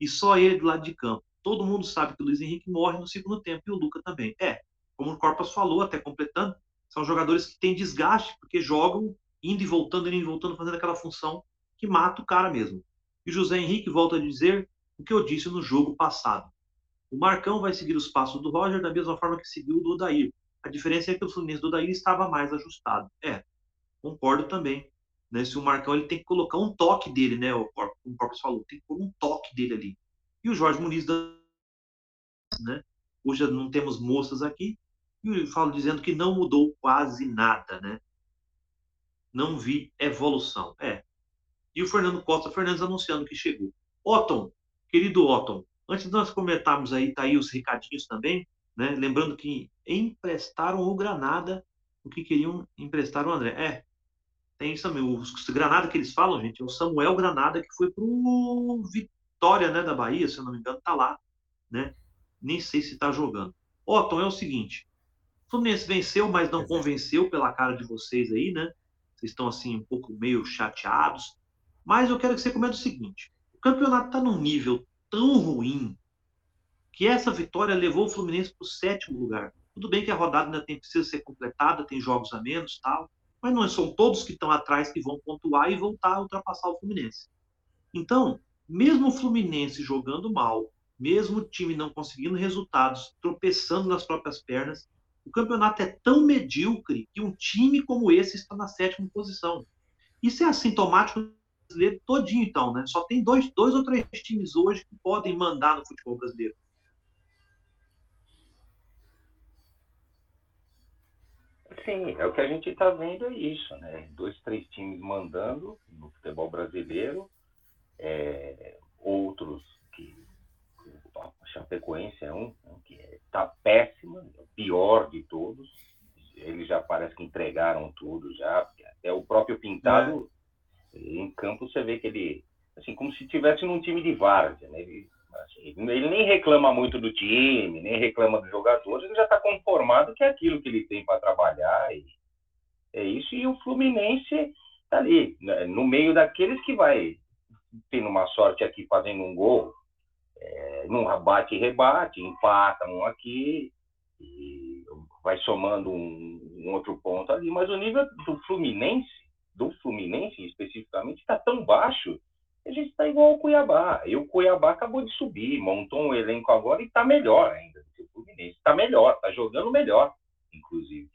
e só ele do lado de campo todo mundo sabe que o Luiz Henrique morre no segundo tempo e o Luca também. É, como o Corpas falou, até completando, são jogadores que têm desgaste, porque jogam indo e voltando, indo e voltando, fazendo aquela função que mata o cara mesmo. E José Henrique volta a dizer o que eu disse no jogo passado. O Marcão vai seguir os passos do Roger da mesma forma que seguiu o do Odair. A diferença é que o Fluminense do Odair estava mais ajustado. É, concordo também. Né? Se o Marcão ele tem que colocar um toque dele, né? O Corpus falou, tem que pôr um toque dele ali. E o Jorge Muniz, né? Hoje não temos moças aqui. E eu falo dizendo que não mudou quase nada, né? Não vi evolução. É. E o Fernando Costa Fernandes anunciando que chegou. Otton, querido Otton, antes de nós comentarmos aí, tá aí os recadinhos também, né? Lembrando que emprestaram o Granada o que queriam emprestar o André. É, tem isso também. O Granada que eles falam, gente, é o Samuel Granada que foi pro Vitória, né, da Bahia, se eu não me engano, tá lá, né? Nem sei se tá jogando. Otton, é o seguinte, o Fluminense venceu, mas não convenceu pela cara de vocês aí, né? Vocês estão assim um pouco meio chateados. Mas eu quero que você comente o seguinte: o campeonato tá num nível tão ruim que essa vitória levou o Fluminense para o sétimo lugar. Tudo bem que a rodada ainda tem, precisa ser completada, tem jogos a menos, tal, mas não são todos que estão atrás que vão pontuar e voltar a ultrapassar o Fluminense. Então, mesmo o Fluminense jogando mal, mesmo o time não conseguindo resultados, tropeçando nas próprias pernas, o campeonato é tão medíocre que um time como esse está na sétima posição. Isso é assintomático brasileiro todinho, então, né? Só tem dois, dois ou três times hoje que podem mandar no futebol brasileiro. Sim, é o que a gente está vendo é isso, né? Dois, três times mandando no futebol brasileiro é, outros que a Chapecoense é um, né, que está é, péssima, é o pior de todos. Eles já parece que entregaram tudo já. É o próprio Pintado é. em campo você vê que ele assim como se tivesse num time de várzea, né? Ele, assim, ele nem reclama muito do time, nem reclama dos jogadores, ele já está conformado que é aquilo que ele tem para trabalhar e é isso. E o Fluminense está ali, né, no meio daqueles que vai tendo uma sorte aqui fazendo um gol, é, num e rebate, empata um aqui, e vai somando um, um, outro ponto ali, mas o nível do Fluminense, do Fluminense especificamente, está tão baixo, a gente está igual ao Cuiabá. E o Cuiabá acabou de subir, montou um elenco agora e está melhor ainda do que o Fluminense. Está melhor, está jogando melhor, inclusive.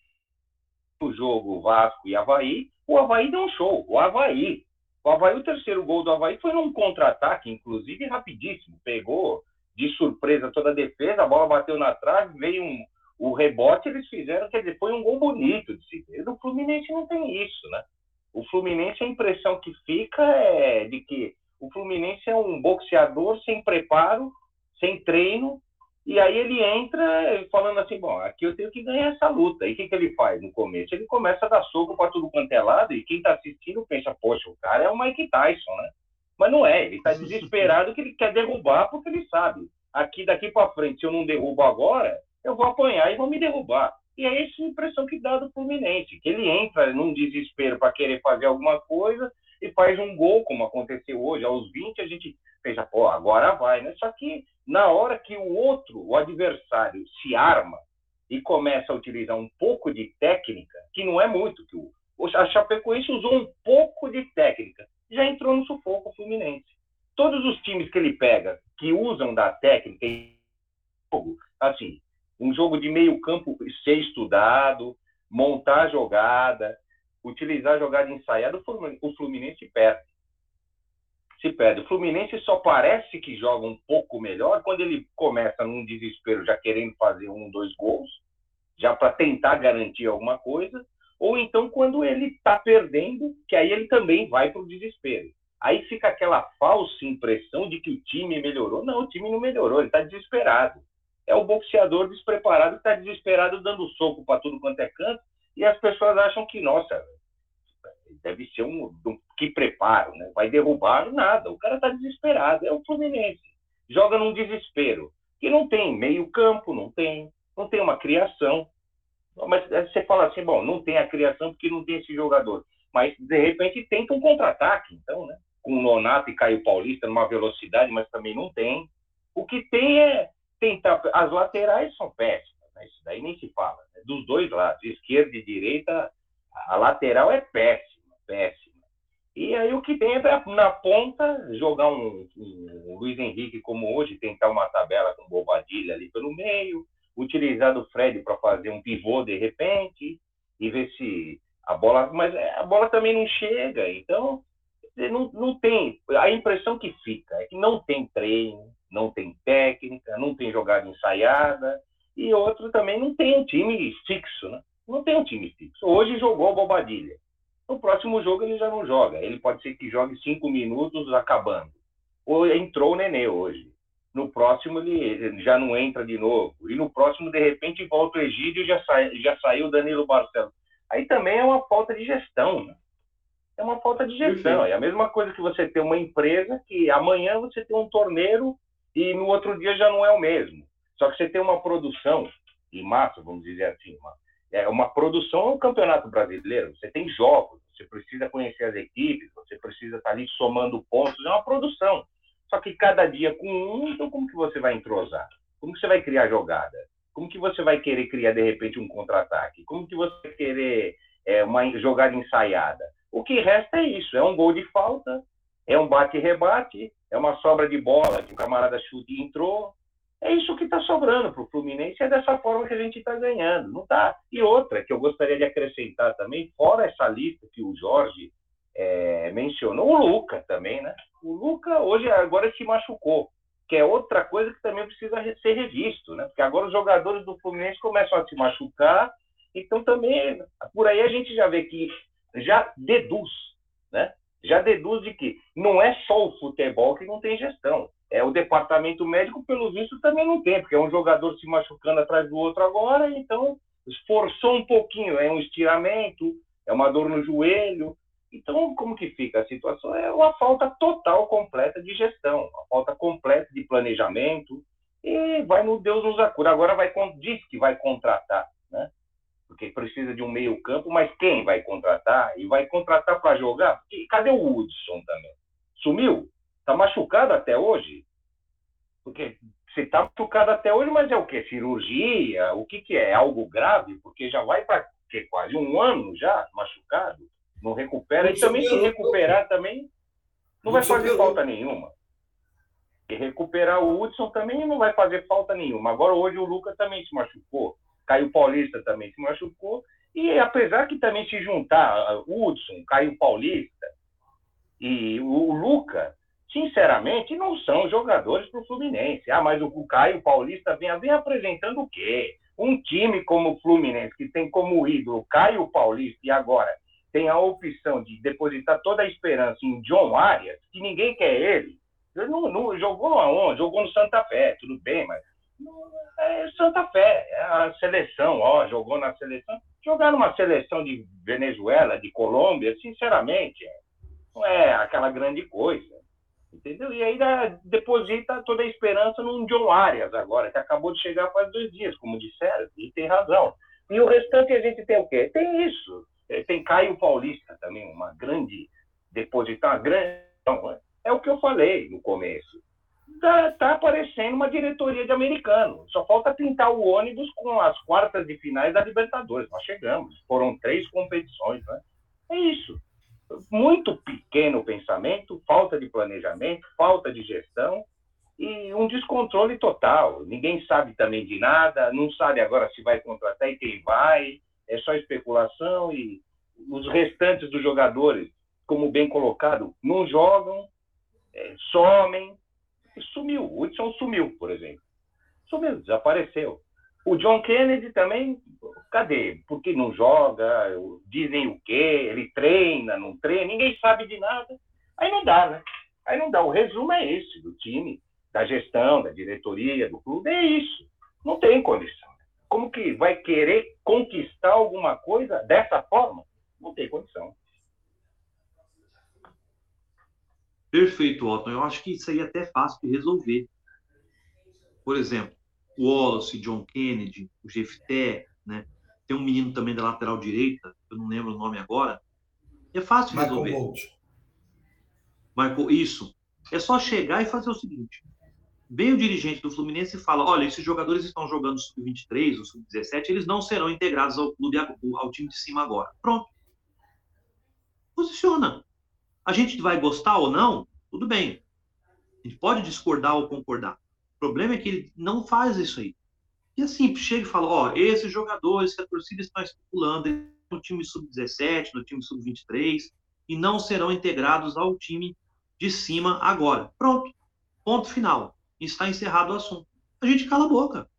O jogo Vasco e Havaí, o Havaí deu um show. O Havaí. O Havaí, o terceiro gol do Havaí foi num contra-ataque, inclusive rapidíssimo. Pegou de surpresa toda a defesa, a bola bateu na trave, veio um, o rebote, eles fizeram, quer dizer, foi um gol bonito de se ver. Do Fluminense não tem isso, né? O Fluminense, a impressão que fica é de que o Fluminense é um boxeador sem preparo, sem treino, e aí ele entra falando assim, bom, aqui eu tenho que ganhar essa luta. E o que, que ele faz no começo? Ele começa a dar soco para tudo quanto é lado, e quem está assistindo pensa, poxa, o cara é o Mike Tyson, né? Mas não é, ele está desesperado que ele quer derrubar porque ele sabe, aqui daqui para frente, se eu não derrubo agora, eu vou apanhar e vão me derrubar. E é essa a impressão que dá do Fluminense, que ele entra num desespero para querer fazer alguma coisa e faz um gol, como aconteceu hoje, aos 20, a gente pensa, pô, agora vai, né? Só que na hora que o outro, o adversário, se arma e começa a utilizar um pouco de técnica, que não é muito, que o, a Chapecoense usou um pouco de técnica, já entrou no sufoco Fluminense. Todos os times que ele pega, que usam da técnica, assim, um jogo de meio campo ser estudado, montar jogada, utilizar a jogada ensaiada, o Fluminense perde. Se perde. O Fluminense só parece que joga um pouco melhor quando ele começa num desespero, já querendo fazer um, dois gols, já para tentar garantir alguma coisa, ou então quando ele está perdendo, que aí ele também vai para o desespero. Aí fica aquela falsa impressão de que o time melhorou. Não, o time não melhorou, ele está desesperado é o boxeador despreparado que está desesperado dando soco para tudo quanto é canto e as pessoas acham que, nossa, deve ser um, que preparo, né? vai derrubar nada. O cara está desesperado, é o Fluminense. Joga num desespero, que não tem meio campo, não tem, não tem uma criação. Mas você fala assim, bom, não tem a criação porque não tem esse jogador. Mas, de repente, tenta um contra-ataque, então, né? Com o Nonato e Caio Paulista numa velocidade, mas também não tem. O que tem é tentar. As laterais são péssimas, né? isso daí nem se fala. Né? Dos dois lados, esquerda e direita, a lateral é péssima, péssima. E aí o que tem é na ponta jogar um, um Luiz Henrique como hoje, tentar uma tabela com Bobadilha ali pelo meio, utilizar do Fred para fazer um pivô de repente e ver se a bola. Mas a bola também não chega, então não, não tem. A impressão que fica é que não tem treino, não tem técnica, não tem jogada ensaiada, e outro também não tem um time fixo, né? Não tem um time fixo. Hoje jogou Bobadilha. No próximo jogo ele já não joga. Ele pode ser que jogue cinco minutos acabando. Ou entrou o Nenê hoje. No próximo ele já não entra de novo. E no próximo, de repente, volta o Egídio e já, sai, já saiu o Danilo Barcelos. Aí também é uma falta de gestão, né? É uma falta de gestão. É a mesma coisa que você ter uma empresa que amanhã você tem um torneiro e no outro dia já não é o mesmo. Só que você tem uma produção em massa, vamos dizer assim, uma, é uma produção é um campeonato brasileiro. Você tem jogos, você precisa conhecer as equipes, você precisa estar ali somando pontos, é uma produção. Só que cada dia com um, então como que você vai entrosar? Como que você vai criar jogada? Como que você vai querer criar de repente um contra-ataque? Como que você vai querer é, uma jogada ensaiada? O que resta é isso, é um gol de falta, é um bate-rebate, é uma sobra de bola que o camarada chute entrou. É isso que está sobrando para o Fluminense, é dessa forma que a gente está ganhando. Não tá. E outra que eu gostaria de acrescentar também, fora essa lista que o Jorge é, mencionou, o Luca também, né? O Luca hoje agora se machucou, que é outra coisa que também precisa ser revisto, né? Porque agora os jogadores do Fluminense começam a se machucar, então também por aí a gente já vê que já deduz, né? Já deduz de que não é só o futebol que não tem gestão. É o departamento médico, pelo visto, também não tem, porque é um jogador se machucando atrás do outro agora, então esforçou um pouquinho, é um estiramento, é uma dor no joelho. Então, como que fica a situação? É uma falta total, completa de gestão, uma falta completa de planejamento, e vai no Deus nos acura. Agora vai, diz que vai contratar, né? Porque precisa de um meio campo, mas quem vai contratar? E vai contratar para jogar? Porque, cadê o Hudson também? Sumiu? Está machucado até hoje? Porque você está machucado até hoje, mas é o que? Cirurgia? O que, que é? é? Algo grave? Porque já vai para quase um ano já machucado, não recupera. E também se recuperar também, Não vai fazer falta nenhuma. E recuperar o Hudson também não vai fazer falta nenhuma. Agora, hoje, o Lucas também se machucou. Caio Paulista também se machucou. E apesar que também se juntar o Hudson, Caio Paulista e o Lucas, sinceramente, não são jogadores para o Fluminense. Ah, mas o Caio Paulista vem, vem apresentando o quê? Um time como o Fluminense, que tem como ídolo Caio Paulista e agora tem a opção de depositar toda a esperança em John Arias, que ninguém quer ele. Ele não, não, jogou aonde? Jogou no Santa Fé, tudo bem, mas é Santa Fé, é a seleção, ó, jogou na seleção. Jogar numa seleção de Venezuela, de Colômbia, sinceramente, não é aquela grande coisa. Entendeu? E ainda deposita toda a esperança num John Arias agora, que acabou de chegar faz dois dias, como disseram, e tem razão. E o restante a gente tem o quê? Tem isso. É, tem Caio Paulista também, uma grande depositar, uma grande. É o que eu falei no começo. Está tá aparecendo uma diretoria de americano. Só falta pintar o ônibus com as quartas de finais da Libertadores. Nós chegamos. Foram três competições. Né? É isso muito pequeno pensamento, falta de planejamento, falta de gestão e um descontrole total. Ninguém sabe também de nada, não sabe agora se vai contratar e quem vai, é só especulação e os restantes dos jogadores, como bem colocado, não jogam, é, somem. Sumiu, o Hudson sumiu, por exemplo. Sumiu, desapareceu. O John Kennedy também, cadê? Porque não joga, dizem o quê, ele treina, não treina, ninguém sabe de nada. Aí não dá, né? Aí não dá. O resumo é esse do time, da gestão, da diretoria, do clube, é isso. Não tem condição. Como que vai querer conquistar alguma coisa dessa forma? Não tem condição. Perfeito, Otton. Eu acho que isso aí é até fácil de resolver. Por exemplo, o Wallace, John Kennedy, o Jefté, né? Tem um menino também da lateral direita, eu não lembro o nome agora. É fácil de Michael resolver. Bolt. Isso. É só chegar e fazer o seguinte. Vem o dirigente do Fluminense e fala: olha, esses jogadores estão jogando sub-23 ou sub-17, eles não serão integrados ao clube, ao time de cima agora. Pronto. Posiciona. A gente vai gostar ou não, tudo bem. A gente pode discordar ou concordar. O problema é que ele não faz isso aí. E assim, chega e fala, ó, esses jogadores que a torcida está especulando no time sub-17, no time sub-23, e não serão integrados ao time de cima agora. Pronto. Ponto final. Está encerrado o assunto. A gente cala a boca.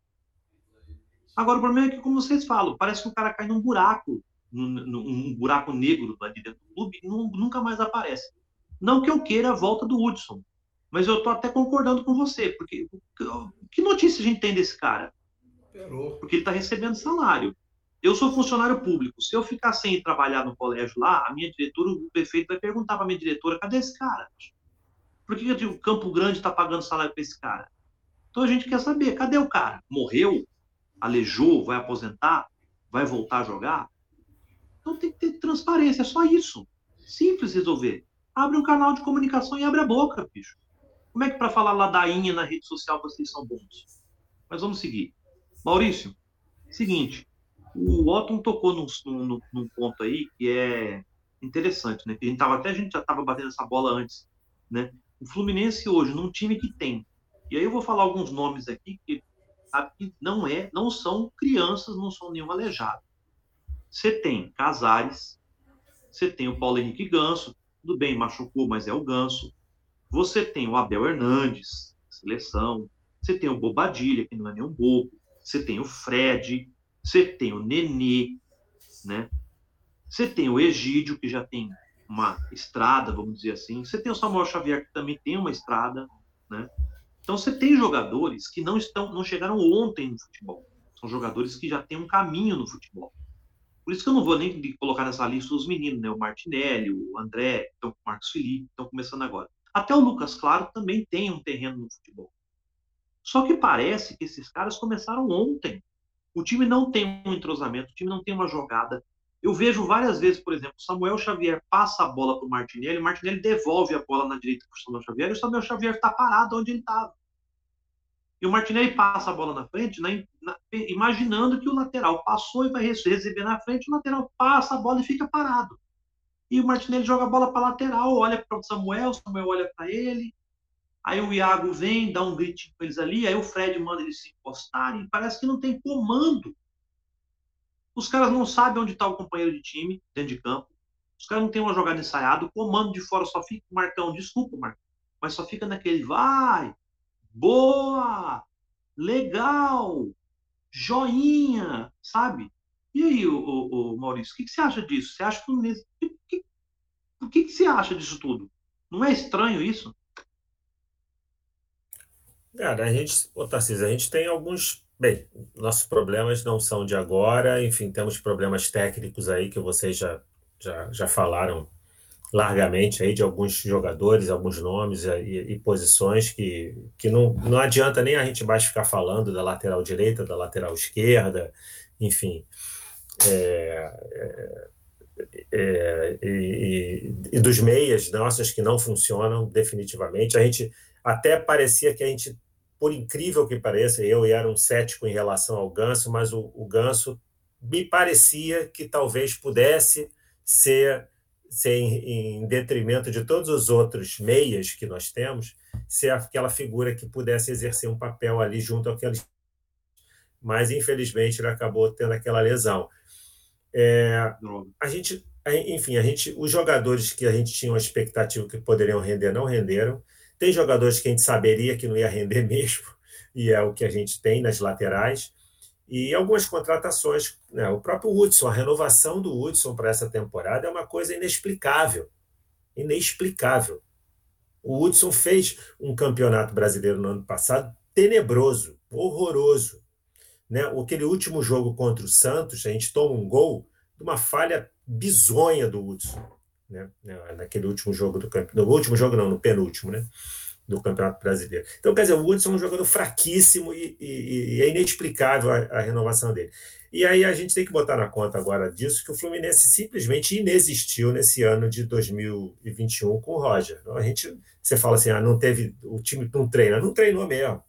Agora, o problema é que, como vocês falam, parece que o cara cai num buraco, num buraco negro ali dentro do clube e nunca mais aparece. Não que eu queira a volta do Hudson, mas eu tô até concordando com você, porque que notícia a gente tem desse cara? Porque ele está recebendo salário. Eu sou funcionário público. Se eu ficar sem trabalhar no colégio lá, a minha diretora, o prefeito vai perguntar para a minha diretora: cadê esse cara? Por que o Campo Grande está pagando salário para esse cara? Então a gente quer saber: cadê o cara? Morreu? Alejou? Vai aposentar? Vai voltar a jogar? Então tem que ter transparência, é só isso. Simples resolver. Abre um canal de comunicação e abre a boca, bicho. Como é que para falar ladainha na rede social vocês são bons? Mas vamos seguir. Maurício, seguinte, o Otton tocou num, num, num, ponto aí que é interessante, né? A gente tava, até a gente já estava batendo essa bola antes, né? O Fluminense hoje, num time que tem, e aí eu vou falar alguns nomes aqui que sabe que não é, não são crianças, não são nenhum aleijado. Você tem Casares, você tem o Paulo Henrique Ganso, tudo bem, machucou, mas é o Ganso. Você tem o Abel Hernandes, seleção. Você tem o Bobadilha, que não é nenhum bobo. Você tem o Fred. Você tem o Nenê, né? Você tem o Egídio, que já tem uma estrada, vamos dizer assim. Você tem o Samuel Xavier, que também tem uma estrada, né? Então você tem jogadores que não estão, não chegaram ontem no futebol. São jogadores que já têm um caminho no futebol. Por isso que eu não vou nem colocar nessa lista os meninos, né? O Martinelli, o André, então, o Marcos Felipe, estão começando agora. Até o Lucas Claro também tem um terreno no futebol. Só que parece que esses caras começaram ontem. O time não tem um entrosamento, o time não tem uma jogada. Eu vejo várias vezes, por exemplo, Samuel Xavier passa a bola para o Martinelli, o Martinelli devolve a bola na direita para o Samuel Xavier, e o Samuel Xavier está parado onde ele estava. E o Martinelli passa a bola na frente, na, na, imaginando que o lateral passou e vai receber na frente, o lateral passa a bola e fica parado. E o Martinelli joga a bola para lateral, olha para o Samuel, Samuel olha para ele. Aí o Iago vem, dá um gritinho com eles ali, aí o Fred manda eles se encostarem, parece que não tem comando. Os caras não sabem onde está o companheiro de time dentro de campo. Os caras não têm uma jogada ensaiada, o comando de fora só fica o Marcão, desculpa, Marcão, mas só fica naquele vai, boa, legal, joinha, sabe? E aí, o, o, o Maurício, o que, que, você acha disso? Você acha que o que, que você acha disso tudo? Não é estranho isso? Cara, a gente, ô Tarcísio, a gente tem alguns. Bem, nossos problemas não são de agora, enfim, temos problemas técnicos aí que vocês já, já, já falaram largamente aí de alguns jogadores, alguns nomes e, e, posições que, que não, não adianta nem a gente mais ficar falando da lateral direita, da lateral esquerda, enfim. É, é, é, e, e, dos meias nossas que não funcionam definitivamente. A gente até parecia que a gente, por incrível que pareça, eu era um cético em relação ao Ganso, mas o, o Ganso me parecia que talvez pudesse ser ser em, em, detrimento de todos os outros meias que nós temos, ser aquela figura que pudesse exercer um papel ali junto àqueles. Mas, infelizmente, ele acabou tendo aquela lesão. É, a gente, enfim, a gente, os jogadores que a gente tinha uma expectativa que poderiam render não renderam. Tem jogadores que a gente saberia que não ia render mesmo, e é o que a gente tem nas laterais. E algumas contratações, né? o próprio Hudson, a renovação do Hudson para essa temporada é uma coisa inexplicável. Inexplicável. O Hudson fez um campeonato brasileiro no ano passado tenebroso, horroroso. Né? Aquele último jogo contra o Santos, a gente toma um gol de uma falha bizonha do Hudson. Né? Naquele último jogo do campeonato. No último jogo, não, no penúltimo, né? Do Campeonato Brasileiro. Então, quer dizer, o Hudson é um jogador fraquíssimo e, e, e é inexplicável a, a, renovação dele. E aí a gente tem que botar na conta agora disso que o Fluminense simplesmente inexistiu nesse ano de 2021 com o Roger. A gente, você fala assim, ah, não teve, o time não treina, não treinou mesmo.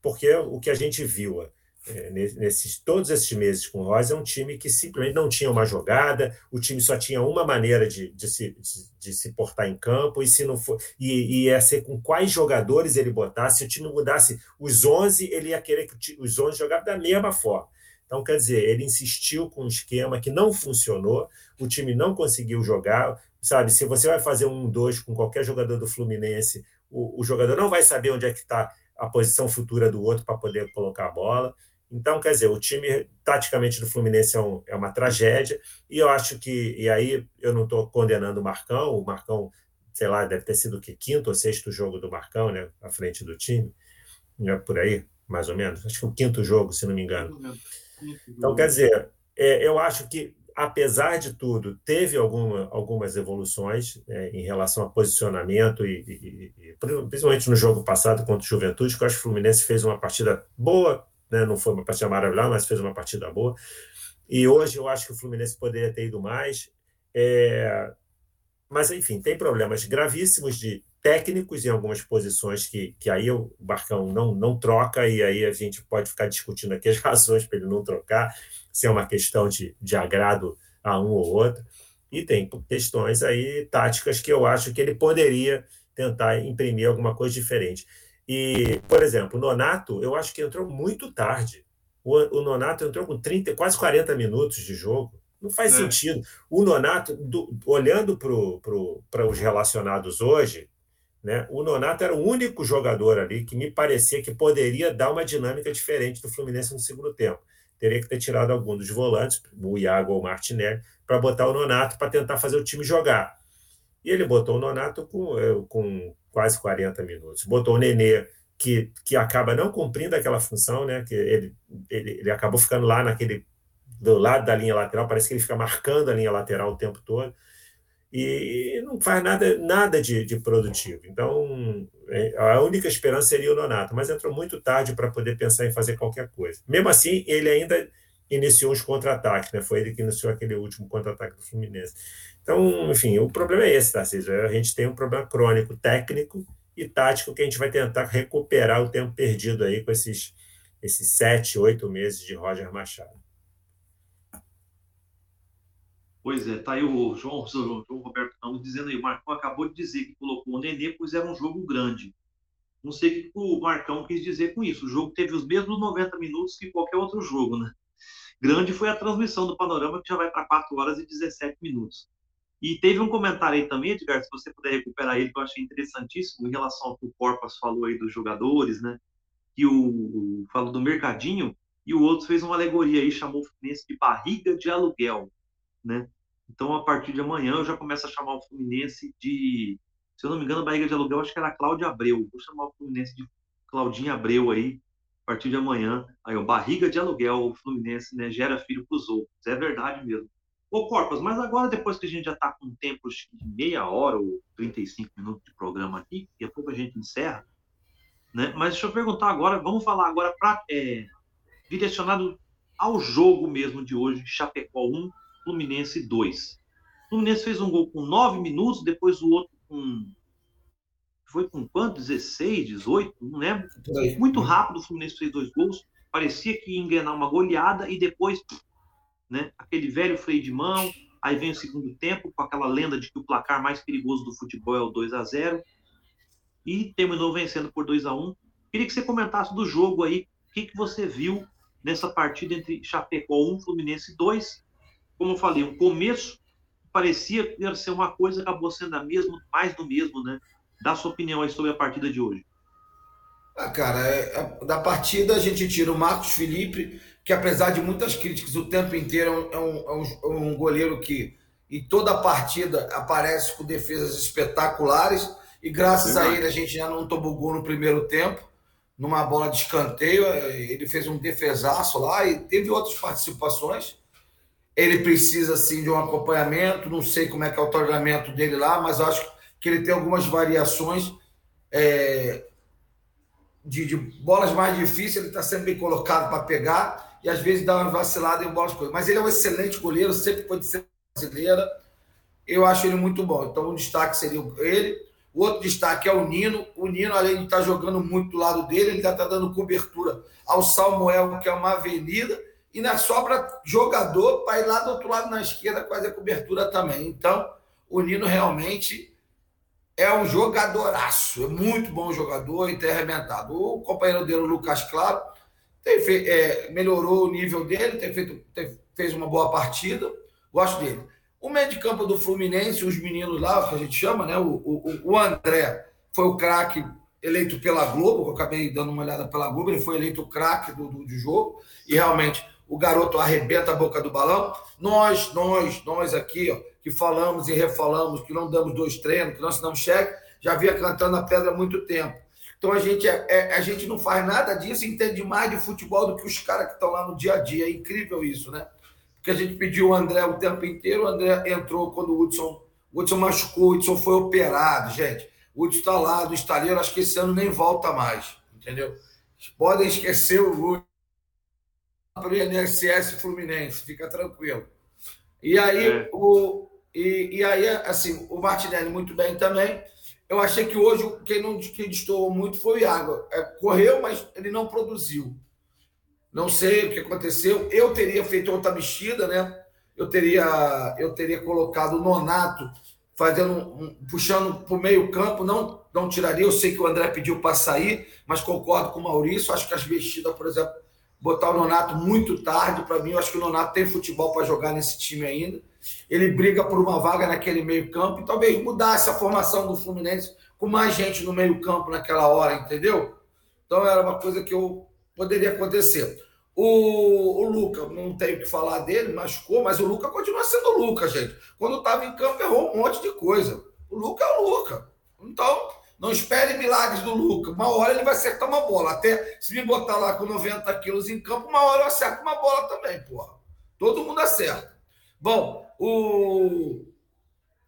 Porque o que a gente viu é, nesses todos esses meses com o Rosa, é um time que simplesmente não tinha uma jogada, o time só tinha uma maneira de, de, se, de, de se portar em campo, e se não for, e, e ia ser com quais jogadores ele botasse, se o time mudasse os 11, ele ia querer que os 11 jogassem da mesma forma. Então, quer dizer, ele insistiu com um esquema que não funcionou, o time não conseguiu jogar, sabe? Se você vai fazer um 2 com qualquer jogador do Fluminense, o, o jogador não vai saber onde é que está a posição futura do outro para poder colocar a bola. Então, quer dizer, o time taticamente do Fluminense é, um, é uma tragédia, e eu acho que, e aí eu não estou condenando o Marcão, o Marcão, sei lá, deve ter sido o que, quinto ou sexto jogo do Marcão, né, à frente do time, é por aí, mais ou menos, acho que o quinto jogo, se não me engano. Então, quer dizer, é, eu acho que, apesar de tudo, teve alguma, algumas evoluções é, em relação a posicionamento, e, e, e, principalmente no jogo passado contra o Juventude, que eu acho que o Fluminense fez uma partida boa, né? não foi uma partida maravilhosa, mas fez uma partida boa. E hoje eu acho que o Fluminense poderia ter ido mais. É... Mas, enfim, tem problemas gravíssimos de técnicos em algumas posições que, que aí o Barcão não, não troca, e aí a gente pode ficar discutindo aqui as razões para ele não trocar, se é uma questão de, de agrado a um ou outro. E tem questões aí táticas que eu acho que ele poderia tentar imprimir alguma coisa diferente. E, por exemplo, o Nonato, eu acho que entrou muito tarde. O, o Nonato entrou com 30, quase 40 minutos de jogo. Não faz é. sentido. O Nonato, do, olhando para os relacionados hoje, né, o Nonato era o único jogador ali que me parecia que poderia dar uma dinâmica diferente do Fluminense no segundo tempo. Teria que ter tirado algum dos volantes, o Iago ou o Martinelli, para botar o Nonato para tentar fazer o time jogar. E ele botou o Nonato com, eh, com quase 40 minutos. Botou o Nenê, que, que acaba não cumprindo aquela função, né? que ele, ele, ele acabou ficando lá naquele do lado da linha lateral, parece que ele fica marcando a linha lateral o tempo todo e não faz nada, nada de, de produtivo. Então, é, a única esperança seria o Nonato, mas entrou muito tarde para poder pensar em fazer qualquer coisa. Mesmo assim, ele ainda iniciou os contra-ataques, né? foi ele que iniciou aquele último contra-ataque do Fluminense. Então, enfim, o problema é esse, Tarcísio. A gente tem um problema crônico, técnico e tático que a gente vai tentar recuperar o tempo perdido aí com esses, esses sete, oito meses de Roger Machado. Pois é, tá aí o João, o João Roberto Ramos dizendo aí, o Marcão acabou de dizer que colocou o Nenê, pois era um jogo grande. Não sei o que o Marcão quis dizer com isso. O jogo teve os mesmos 90 minutos que qualquer outro jogo, né? Grande foi a transmissão do Panorama, que já vai para 4 horas e 17 minutos. E teve um comentário aí também, Edgar, se você puder recuperar ele, que eu achei interessantíssimo, em relação ao que o Corpas falou aí dos jogadores, né? Que o, falou do mercadinho, e o outro fez uma alegoria aí, chamou o Fluminense de barriga de aluguel, né? Então, a partir de amanhã, eu já começo a chamar o Fluminense de. Se eu não me engano, barriga de aluguel, acho que era Cláudia Abreu. Vou chamar o Fluminense de Claudinha Abreu aí, a partir de amanhã. Aí, o barriga de aluguel, o Fluminense, né? Gera filho para os outros. É verdade mesmo. Ô, Corpas, mas agora, depois que a gente já está com um tempo de meia hora ou 35 minutos de programa aqui, e a pouco a gente encerra, né? Mas deixa eu perguntar agora, vamos falar agora para é, direcionado ao jogo mesmo de hoje, Chapecó 1, Fluminense 2. O Fluminense fez um gol com 9 minutos, depois o outro com. Foi com quanto? 16, 18? Não lembro. Muito rápido o Fluminense fez dois gols. Parecia que ia engrenar uma goleada e depois, né? Aquele velho freio de mão. Aí vem o segundo tempo com aquela lenda de que o placar mais perigoso do futebol é o 2 a 0 e terminou vencendo por 2 a 1 Queria que você comentasse do jogo aí, o que, que você viu nessa partida entre Chapecó 1 Fluminense 2 como eu falei, o começo parecia que ia ser uma coisa, acabou sendo a mesma, mais do mesmo, né? Dá sua opinião aí sobre a partida de hoje. Ah, cara, é, é, da partida a gente tira o Marcos Felipe, que apesar de muitas críticas o tempo inteiro, é um, é um, é um é goleiro que em toda a partida aparece com defesas espetaculares, e graças a ele a gente já não tobogou no primeiro tempo, numa bola de escanteio, ele fez um defesaço lá e teve outras participações. Ele precisa sim de um acompanhamento, não sei como é que é o otorgamento dele lá, mas acho que ele tem algumas variações é, de, de, bolas mais difíceis, ele está sempre bem colocado para pegar e às vezes dá uma vacilada em bolas coisas. Mas ele é um excelente goleiro, sempre pode ser brasileira. Eu acho ele muito bom. Então, um destaque seria ele. O outro destaque é o Nino. O Nino, além de estar tá jogando muito do lado dele, ele já está dando cobertura ao Samuel, que é uma avenida e na sobra jogador para ir lá do outro lado na esquerda fazer cobertura também. Então, o Nino realmente é um jogadoraço, é muito bom jogador e tem arrebentado. O companheiro dele, o Lucas Claro, tem é, melhorou o nível dele, tem feito, tem, fez uma boa partida, gosto dele. O meio de campo do Fluminense, os meninos lá, que a gente chama, né? O, o, o André foi o craque eleito pela Globo, eu acabei dando uma olhada pela Globo, ele foi eleito o craque do, do, do jogo, e realmente o garoto arrebenta a boca do balão. Nós, nós, nós aqui, ó, que falamos e refalamos, que não damos dois treinos, que não assinamos cheque, já via cantando a pedra há muito tempo. Então a gente, é, é, a gente não faz nada disso e entende mais de futebol do que os caras que estão lá no dia a dia. É incrível isso, né? Porque a gente pediu o André o tempo inteiro, o André entrou quando o Hudson, o Hudson machucou, o Hudson foi operado, gente. O Hudson está lá do estaleiro, acho que esse ano nem volta mais, entendeu? Podem esquecer o Hudson para o INSS Fluminense, fica tranquilo. E aí, é. o, e, e, aí, assim, o Martinelli muito bem também. Eu achei que hoje quem não quem destoou muito foi o Iago. É, correu, mas ele não produziu. Não sei o que aconteceu. Eu teria feito outra mexida, né? Eu teria, eu teria colocado o Nonato fazendo um, puxando para o meio campo, não, não tiraria. Eu sei que o André pediu para sair, mas concordo com o Maurício. Acho que as mexidas, por exemplo, botar o Nonato muito tarde. Para mim, eu acho que o Nonato tem futebol para jogar nesse time ainda. Ele briga por uma vaga naquele meio-campo e talvez mudar essa formação do Fluminense com mais gente no meio-campo naquela hora, entendeu? Então era uma coisa que eu poderia acontecer. O, o Luca, não tenho que falar dele, machucou, mas o Luca continua sendo o Luca, gente. Quando estava em campo, errou um monte de coisa. O Luca é o Luca. Então, não espere milagres do Lucas. Uma hora ele vai acertar uma bola. Até se me botar lá com 90 quilos em campo, uma hora eu acerto uma bola também, porra. Todo mundo acerta. Bom, o,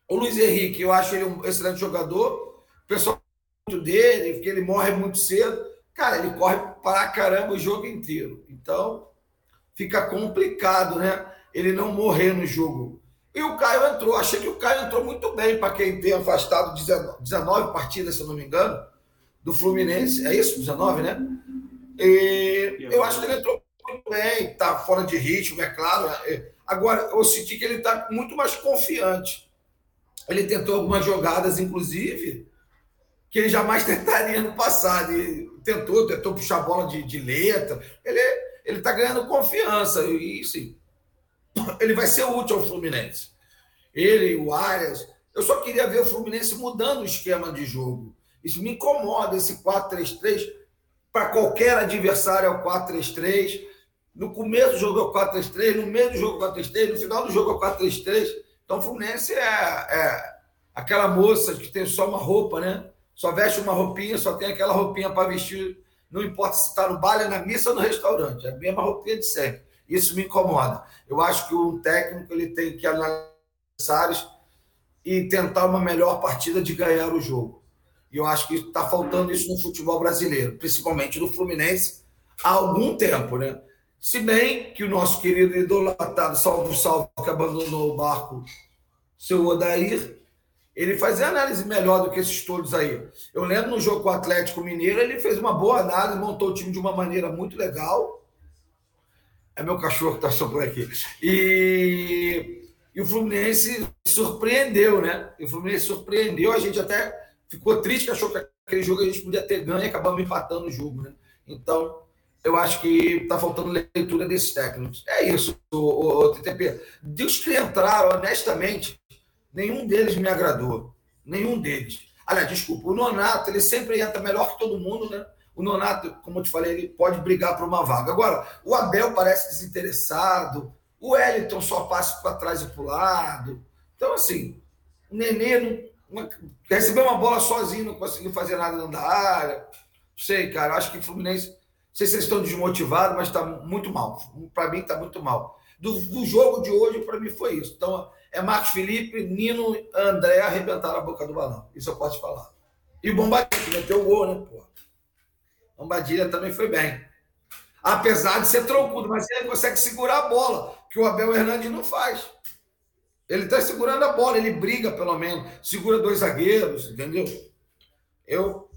o Luiz Henrique, eu acho ele um excelente jogador. O pessoal muito dele, porque ele morre muito cedo. Cara, ele corre para caramba o jogo inteiro. Então, fica complicado, né? Ele não morrer no jogo. E o Caio entrou. Achei que o Caio entrou muito bem para quem tem afastado 19 partidas, se eu não me engano, do Fluminense. É isso? 19, né? E eu acho que ele entrou muito bem, tá fora de ritmo, é claro. É, Agora, eu senti que ele está muito mais confiante. Ele tentou algumas jogadas, inclusive, que ele jamais tentaria no passado. Tentou, tentou puxar a bola de, de letra. Ele ele está ganhando confiança. E sim, ele vai ser útil ao Fluminense. Ele, o Arias. Eu só queria ver o Fluminense mudando o esquema de jogo. Isso me incomoda, esse 4-3-3. Para qualquer adversário é o 4-3-3. No começo do jogo é o 4-3-3, no meio do jogo é o 4-3-3, no final do jogo é o 4-3-3. Então o Fluminense é, é aquela moça que tem só uma roupa, né? Só veste uma roupinha, só tem aquela roupinha para vestir. Não importa se está no baile, na missa ou no restaurante. É a mesma roupinha de sempre. Isso me incomoda. Eu acho que um técnico ele tem que analisar e tentar uma melhor partida de ganhar o jogo. E eu acho que está faltando isso no futebol brasileiro, principalmente no Fluminense, há algum tempo, né? Se bem que o nosso querido idolatado Salvo Salvo, que abandonou o barco, seu Odair, ele fazia análise melhor do que esses todos aí. Eu lembro no jogo com o Atlético Mineiro, ele fez uma boa análise, montou o time de uma maneira muito legal. É meu cachorro que está por aqui. E, e o Fluminense surpreendeu, né? E o Fluminense surpreendeu, a gente até ficou triste, achou que aquele jogo a gente podia ter ganho e acabamos empatando o jogo, né? Então, eu acho que está faltando leitura desses técnicos. É isso, o, o, o TTP. Dos que entraram, honestamente, nenhum deles me agradou. Nenhum deles. Aliás, desculpa, o Nonato, ele sempre entra melhor que todo mundo, né? O Nonato, como eu te falei, ele pode brigar por uma vaga. Agora, o Abel parece desinteressado, o Wellington só passa para trás e para o lado. Então, assim, o Nenê não, recebeu uma bola sozinho, não conseguiu fazer nada dentro da área. Não sei, cara, acho que o Fluminense sei se eles estão desmotivados, mas está muito mal. Para mim, está muito mal. Do, do, jogo de hoje, para mim, foi isso. Então, é Marcos Felipe, Nino André arrebentaram a boca do balão. Isso eu posso falar. E o Bombadilha, meteu o gol, né, pô? Bombadilha também foi bem. Apesar de ser troncudo, mas ele consegue segurar a bola, que o Abel Hernandes não faz. Ele está segurando a bola, ele briga pelo menos, segura dois zagueiros, entendeu? Eu.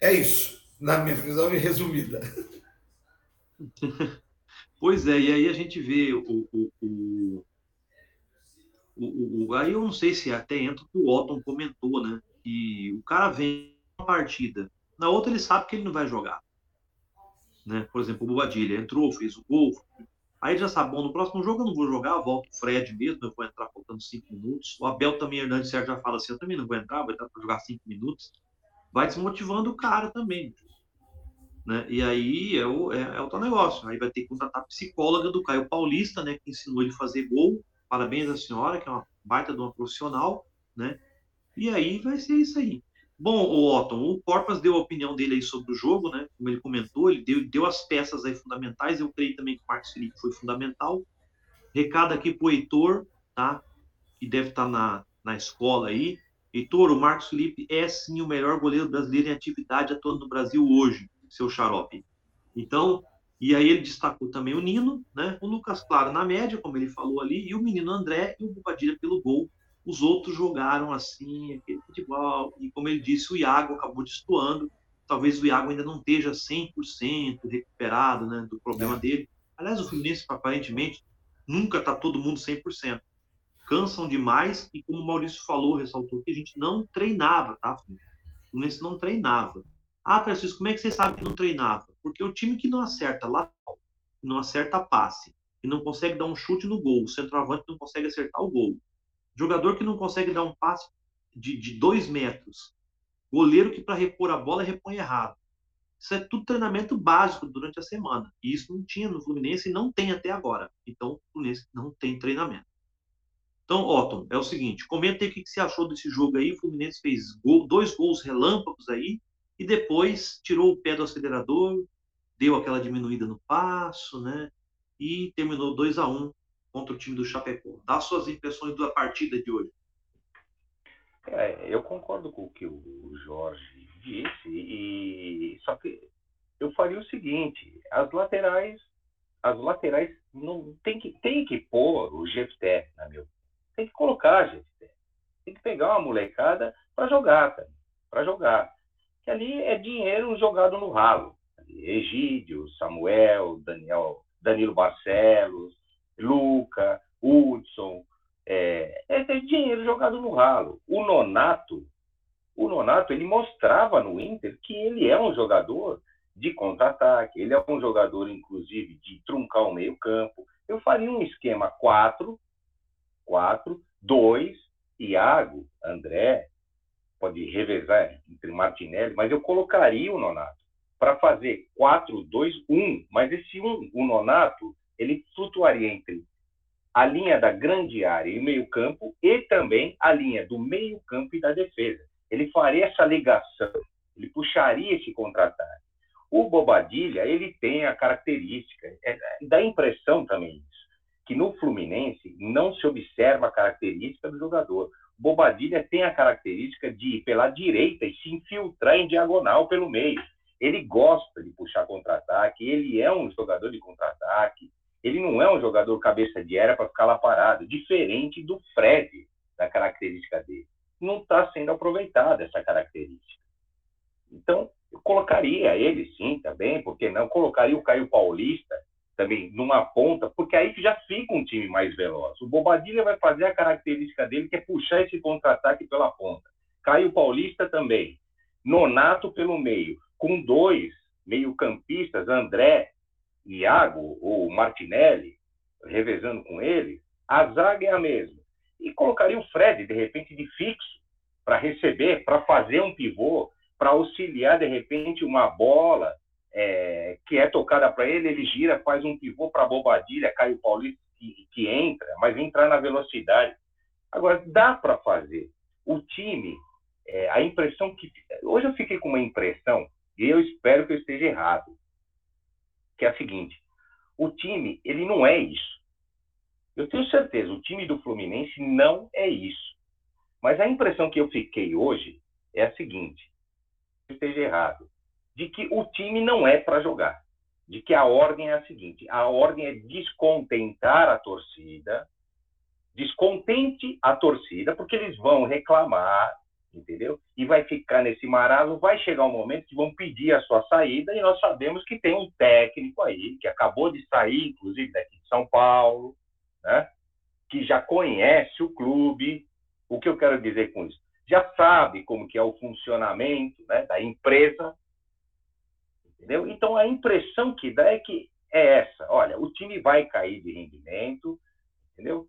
É isso na minha visão resumida. Pois é, e aí a gente vê o, o, o, o, o aí eu não sei se até entra o que o Otton comentou, né? Que o cara vem uma partida, na outra ele sabe que ele não vai jogar. Né? Por exemplo, o Bobadilha entrou, fez o gol, aí já sabe, bom, no próximo jogo eu não vou jogar, volto o Fred mesmo, eu vou entrar faltando cinco minutos. O Abel também, Hernandes Sérgio já fala assim, eu também não vou entrar, vou entrar para jogar cinco minutos. Vai desmotivando o cara também. Né? E aí é o, é, é o tal negócio. Aí vai ter que contratar a psicóloga do Caio Paulista, né? Que ensinou ele a fazer gol. Parabéns à senhora, que é uma baita de uma profissional, né? E aí vai ser isso aí. Bom, o Otton, o Corpas deu a opinião dele aí sobre o jogo, né? Como ele comentou, ele deu, deu as peças aí fundamentais. Eu creio também que o Marcos Felipe foi fundamental. Recado aqui pro Heitor, tá? Que deve estar tá na, na escola aí. Heitor, o Marcos Felipe é sim o melhor goleiro brasileiro em atividade atuando no Brasil hoje seu xarope. Então, e aí ele destacou também o Nino, né? O Lucas Claro na média, como ele falou ali, e o menino André e o Bobadilha pelo gol. Os outros jogaram assim, aquele futebol. E como ele disse, o Iago acabou destoando. Talvez o Iago ainda não esteja 100% recuperado né, do problema é. dele. Aliás, o Fluminense, aparentemente, nunca está todo mundo 100%. Cansam demais e, como o Maurício falou, ressaltou que a gente não treinava, tá? O Fluminense não treinava. Ah, Francisco, como é que você sabe que não treinava? Porque o time que não acerta lá, não acerta passe, que não consegue dar um chute no gol, o centroavante não consegue acertar o gol, jogador que não consegue dar um passe de, de dois metros, goleiro que para repor a bola repõe errado. Isso é tudo treinamento básico durante a semana. E isso não tinha no Fluminense e não tem até agora. Então, o Fluminense não tem treinamento. Então, Otton, é o seguinte: comenta aí o que você achou desse jogo aí. O Fluminense fez gol, dois gols relâmpagos aí, e depois tirou o pé do acelerador, deu aquela diminuída no passo, né? E terminou 2 a 1 contra o time do Chapecó. Dá suas impressões da partida de hoje. É, eu concordo com o que o Jorge disse, e só que eu faria o seguinte: as laterais, as laterais não tem que tem que pôr o Jefté, na meu, tem que colocar Jefté, tem que pegar uma molecada para jogar, para jogar que ali é dinheiro jogado no ralo. Egídio, Samuel, Daniel, Danilo Barcelos, Luca, Hudson, é, é dinheiro jogado no ralo. O Nonato, o Nonato, ele mostrava no Inter que ele é um jogador de contra-ataque, ele é um jogador, inclusive, de truncar o meio-campo. Eu faria um esquema 4, 4, 2, Iago, André, pode revezar entre Martinelli, mas eu colocaria o Nonato para fazer 4, 2, 1. Mas esse 1, o Nonato, ele flutuaria entre a linha da grande área e o meio-campo e também a linha do meio-campo e da defesa. Ele faria essa ligação, ele puxaria esse contra-ataque. O Bobadilha, ele tem a característica, é, dá impressão também isso, que no Fluminense não se observa a característica do jogador. Bobadilha tem a característica de ir pela direita e se infiltrar em diagonal pelo meio. Ele gosta de puxar contra-ataque, ele é um jogador de contra-ataque, ele não é um jogador cabeça de era para ficar lá parado, diferente do Fred, da característica dele. Não está sendo aproveitada essa característica. Então, eu colocaria ele sim também, porque não? Colocaria o Caio Paulista também numa ponta, porque aí já fica um time mais veloz. O Bobadilha vai fazer a característica dele, que é puxar esse contra-ataque pela ponta. Caio Paulista também. Nonato pelo meio com dois meio-campistas, André, Iago ou Martinelli, revezando com ele, a zaga é a mesma. E colocaria o Fred, de repente, de fixo, para receber, para fazer um pivô, para auxiliar, de repente, uma bola é, que é tocada para ele, ele gira, faz um pivô para a bobadilha, Caio Paulista que, que entra, mas entrar na velocidade. Agora, dá para fazer. O time, é, a impressão que. Hoje eu fiquei com uma impressão e eu espero que eu esteja errado. Que é a seguinte: o time, ele não é isso. Eu tenho certeza, o time do Fluminense não é isso. Mas a impressão que eu fiquei hoje é a seguinte: eu esteja errado, de que o time não é para jogar. De que a ordem é a seguinte: a ordem é descontentar a torcida, descontente a torcida, porque eles vão reclamar, entendeu? E vai ficar nesse marasmo, vai chegar um momento que vão pedir a sua saída e nós sabemos que tem um técnico aí que acabou de sair, inclusive daqui de São Paulo, né? Que já conhece o clube. O que eu quero dizer com isso? Já sabe como que é o funcionamento né, da empresa, entendeu? Então a impressão que dá é que é essa. Olha, o time vai cair de rendimento, entendeu?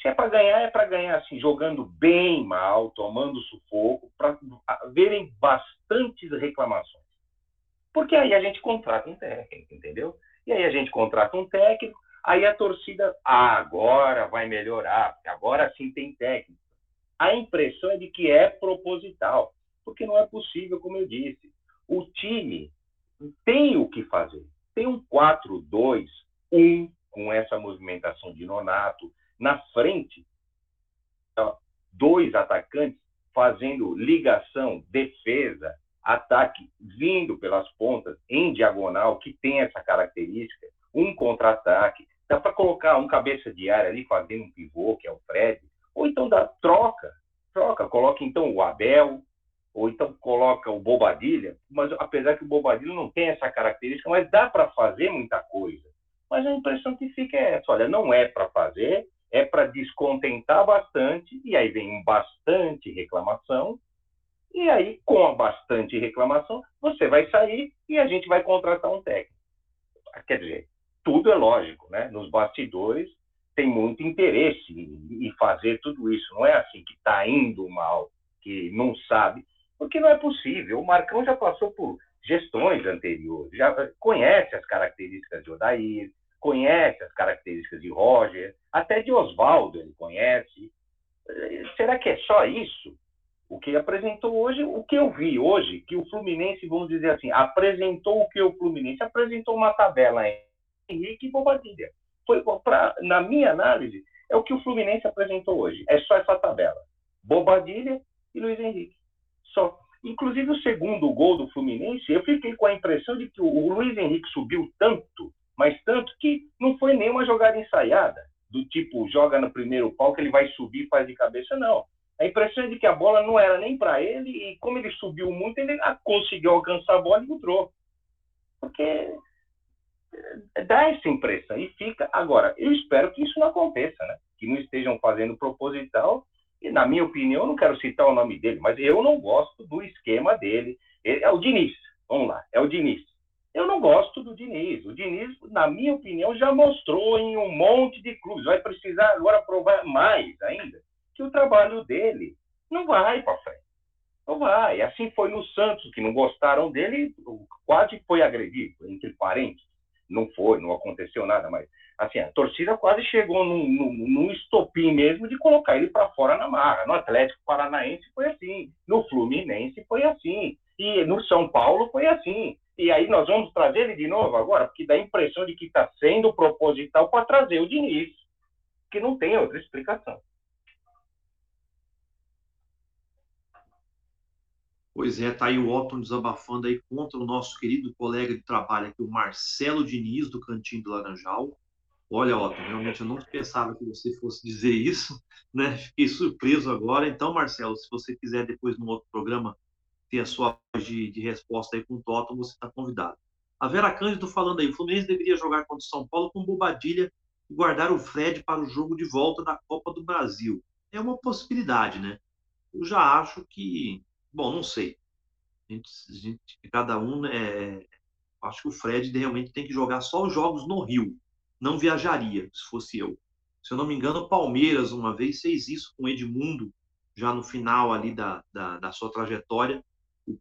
se é para ganhar, é para ganhar assim, jogando bem mal, tomando sufoco, para verem bastantes reclamações. Porque aí a gente contrata um técnico, entendeu? E aí a gente contrata um técnico, aí a torcida, ah, agora vai melhorar, porque agora sim tem técnico. A impressão é de que é proposital, porque não é possível, como eu disse. O time tem o que fazer. Tem um 4-2-1 com essa movimentação de Nonato, na frente, dois atacantes fazendo ligação, defesa, ataque, vindo pelas pontas em diagonal, que tem essa característica, um contra-ataque. Dá para colocar um cabeça de área ali fazendo um pivô, que é o Fred, ou então dá troca, troca, coloca então o Abel, ou então coloca o Bobadilha, mas apesar que o Bobadilha não tem essa característica, mas dá para fazer muita coisa. Mas a impressão que fica é essa, olha, não é para fazer, é para descontentar bastante, e aí vem bastante reclamação, e aí, com a bastante reclamação, você vai sair e a gente vai contratar um técnico. Quer dizer, tudo é lógico, né? Nos bastidores tem muito interesse em fazer tudo isso. Não é assim que está indo mal, que não sabe, porque não é possível. O Marcão já passou por gestões anteriores, já conhece as características de Odair, conhece as características de Roger, até de Oswaldo ele conhece. Será que é só isso? O que apresentou hoje, o que eu vi hoje, que o Fluminense, vamos dizer assim, apresentou o que o Fluminense apresentou uma tabela em Henrique e Bobadilha. Foi pra, na minha análise, é o que o Fluminense apresentou hoje. É só essa tabela. Bobadilha e Luiz Henrique. Só. Inclusive o segundo gol do Fluminense, eu fiquei com a impressão de que o Luiz Henrique subiu tanto mas tanto que não foi nenhuma jogada ensaiada, do tipo, joga no primeiro pau que ele vai subir e faz de cabeça, não. A impressão é de que a bola não era nem para ele, e como ele subiu muito, ele conseguiu alcançar a bola e entrou. Porque dá essa impressão e fica. Agora, eu espero que isso não aconteça, né? Que não estejam fazendo proposital. Na minha opinião, eu não quero citar o nome dele, mas eu não gosto do esquema dele. É o Diniz, vamos lá, é o Diniz. Eu não gosto do Diniz. O Diniz, na minha opinião, já mostrou em um monte de clubes. Vai precisar agora provar mais ainda que o trabalho dele não vai para frente. Não vai. Assim foi no Santos, que não gostaram dele, quase foi agredido, entre parentes. Não foi, não aconteceu nada, mas assim, a torcida quase chegou num, num, num estopim mesmo de colocar ele para fora na marra. No Atlético Paranaense foi assim, no Fluminense foi assim, e no São Paulo foi assim. E aí nós vamos trazer ele de novo agora, porque dá a impressão de que está sendo proposital para trazer o Diniz, que não tem outra explicação. Pois é, tá aí o Otton desabafando aí contra o nosso querido colega de trabalho aqui, o Marcelo Diniz, do Cantinho do Laranjal. Olha, Otton, realmente eu não pensava que você fosse dizer isso, né? Fiquei surpreso agora. Então, Marcelo, se você quiser depois no outro programa ter a sua de, de resposta aí com o Otton, você está convidado. A Vera Cândido falando aí, o Fluminense deveria jogar contra o São Paulo com Bobadilha e guardar o Fred para o jogo de volta da Copa do Brasil. É uma possibilidade, né? Eu já acho que Bom, não sei. A gente, a gente, cada um, é, acho que o Fred realmente tem que jogar só os jogos no Rio. Não viajaria, se fosse eu. Se eu não me engano, o Palmeiras uma vez fez isso com o Edmundo, já no final ali da, da, da sua trajetória.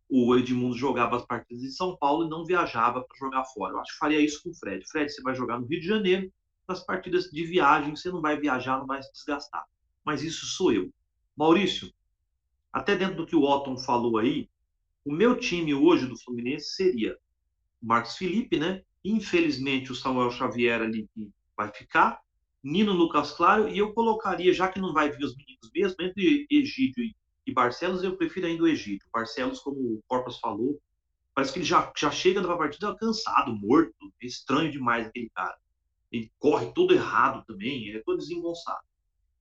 O, Edmundo jogava as partidas em São Paulo e não viajava para jogar fora. Eu acho que faria isso com o Fred. Fred, você vai jogar no Rio de Janeiro, nas partidas de viagem, você não vai viajar, não vai se desgastar. Mas isso sou eu. Maurício, até dentro do que o Otton falou aí, o meu time hoje do Fluminense seria o Marcos Felipe, né? Infelizmente o Samuel Xavier ali vai ficar, Nino Lucas Claro, e eu colocaria, já que não vai vir os meninos mesmo, entre Egídio e Barcelos, eu prefiro ainda o Egídio. Barcelos, como o Corpus falou, parece que ele já, já chega na partida cansado, morto, estranho demais aquele cara. Ele corre todo errado também, é todo desengonçado.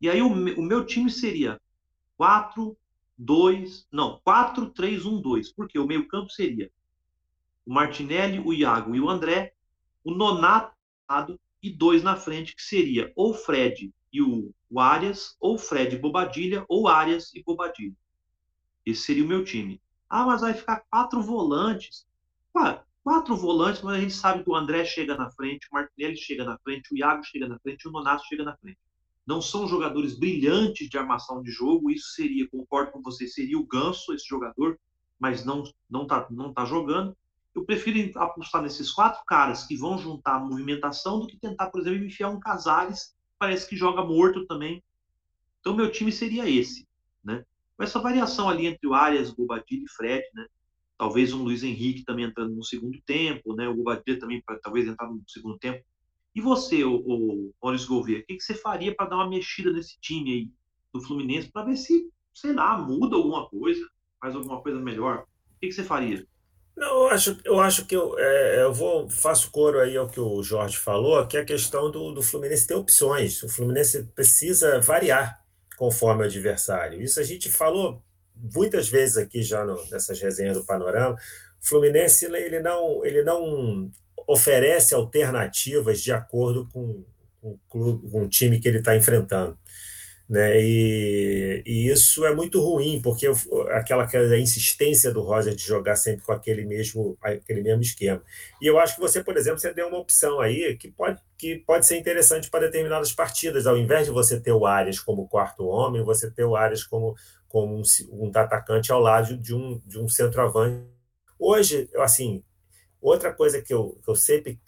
E aí o, o meu time seria 4, 2, não, 4, 3, 1, 2. Porque o meio-campo seria o Martinelli, o Iago e o André, o Nonato e dois na frente, que seria ou Fred e o, o Arias, ou Fred e Bobadilha, ou Arias e Bobadilha. Esse seria o meu time. Ah, mas vai ficar quatro volantes. Ué, quatro volantes, mas a gente sabe que o André chega na frente, o Martinelli chega na frente, o Iago chega na frente, o Nonato chega na frente não são jogadores brilhantes de armação de jogo. Isso seria, concordo com você, seria o Ganso, esse jogador, mas não não tá, não tá jogando. Eu prefiro apostar nesses quatro caras que vão juntar a movimentação do que tentar, por exemplo, enfiar um Casares, parece que joga morto também. Então, meu time seria esse, né? Com essa variação ali entre o Arias, Bobadilha e Fred, né? Talvez um Luiz Henrique também entrando no segundo tempo, né? O Bobadilha também para talvez entrar no segundo tempo e você, o, o Gouveia, o que, que você faria para dar uma mexida nesse time aí do Fluminense para ver se, sei lá, muda alguma coisa, faz alguma coisa melhor? O que, que você faria? Não, eu acho, eu acho que eu, é, eu vou faço coro aí ao que o Jorge falou, que é a questão do, do Fluminense ter opções. O Fluminense precisa variar conforme o adversário. Isso a gente falou muitas vezes aqui já no, nessas resenhas do Panorama. O Fluminense ele não, ele não oferece alternativas de acordo com, com, com o time que ele está enfrentando. Né? E, e, isso é muito ruim, porque aquela, aquela insistência do Roger de jogar sempre com aquele mesmo, aquele mesmo esquema. E eu acho que você, por exemplo, você deu uma opção aí que pode, que pode ser interessante para determinadas partidas. Ao invés de você ter o Arias como quarto homem, você ter o Arias como, como um, um atacante ao lado de um, de um centroavante. Hoje, assim, Outra coisa que eu, que eu sempre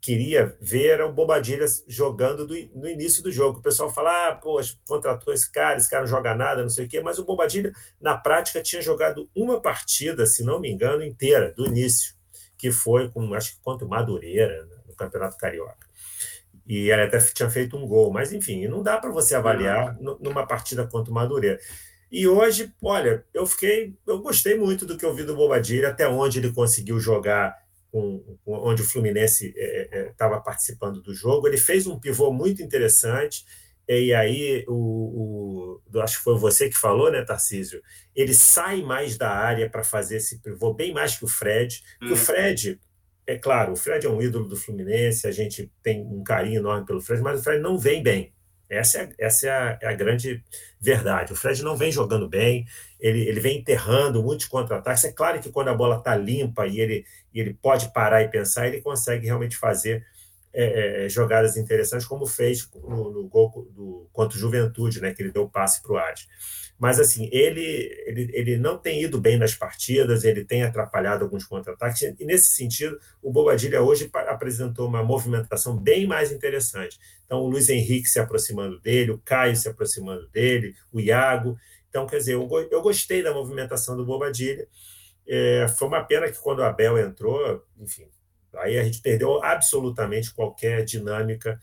queria ver era o Bobadilha jogando do, no início do jogo. O pessoal fala, ah, poxa, contratou esse cara, esse cara não joga nada, não sei o quê, mas o Bobadilha, na prática, tinha jogado uma partida, se não me engano, inteira, do início, que foi com, acho que contra o Madureira, né, no Campeonato Carioca. E ele até tinha feito um gol, mas enfim, não dá para você avaliar numa partida contra o Madureira. E hoje, olha, eu fiquei, eu gostei muito do que eu vi do Bobadilha, até onde ele conseguiu jogar com, com onde o Fluminense estava é, é, participando do jogo. Ele fez um pivô muito interessante. E aí, o, o, acho que foi você que falou, né, Tarcísio? Ele sai mais da área para fazer esse pivô, bem mais que o Fred. Hum. o Fred, é claro, o Fred é um ídolo do Fluminense, a gente tem um carinho enorme pelo Fred, mas o Fred não vem bem. Essa é, essa é a, é a grande verdade. O Fred não vem jogando bem, ele, ele vem enterrando muitos contra-ataques. É claro que quando a bola está limpa e ele, e ele pode parar e pensar, ele consegue realmente fazer é, é, é jogadas interessantes, como fez no, no gol do, contra o Juventude, né, que ele deu passe para o Ades. Mas, assim, ele, ele, ele não tem ido bem nas partidas, ele tem atrapalhado alguns contra-ataques, e nesse sentido, o Bobadilha hoje apresentou uma movimentação bem mais interessante. Então, o Luiz Henrique se aproximando dele, o Caio se aproximando dele, o Iago. Então, quer dizer, eu, eu gostei da movimentação do Bobadilha. É, foi uma pena que quando o Abel entrou, enfim, aí a gente perdeu absolutamente qualquer dinâmica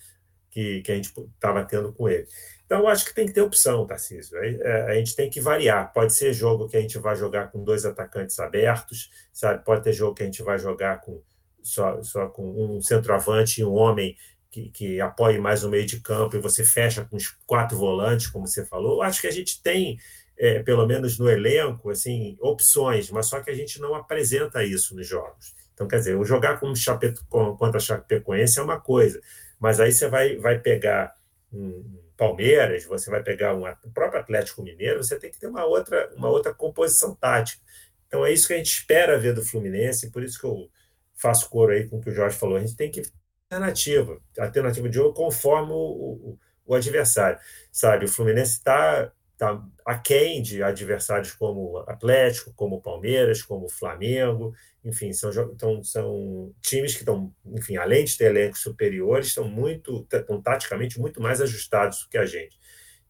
que, que a gente estava tendo com ele. Então, eu acho que tem que ter opção, Tarcísio. É, a gente tem que variar. Pode ser jogo que a gente vai jogar com dois atacantes abertos, sabe? Pode ter jogo que a gente vai jogar com só, só com um centroavante e um homem que, que apoie mais o meio de campo e você fecha com os quatro volantes, como você falou. Eu acho que a gente tem, é, pelo menos no elenco, assim, opções, mas só que a gente não apresenta isso nos jogos. Então, quer dizer, jogar com Chape, contra a Chapecoense é uma coisa, mas aí você vai, vai pegar um Palmeiras, você vai pegar um, o próprio Atlético Mineiro, você tem que ter uma outra, uma outra composição tática. Então é isso que a gente espera ver do Fluminense, por isso que eu faço coro aí com o que o Jorge falou. A gente tem que alternativa, alternativa de jogo conforme o, o, o adversário. Sabe, o Fluminense está tá aquém de adversários como Atlético, como Palmeiras, como Flamengo, enfim, são, então, são times que estão, enfim, além de ter elencos superiores, estão muito, estão taticamente muito mais ajustados do que a gente.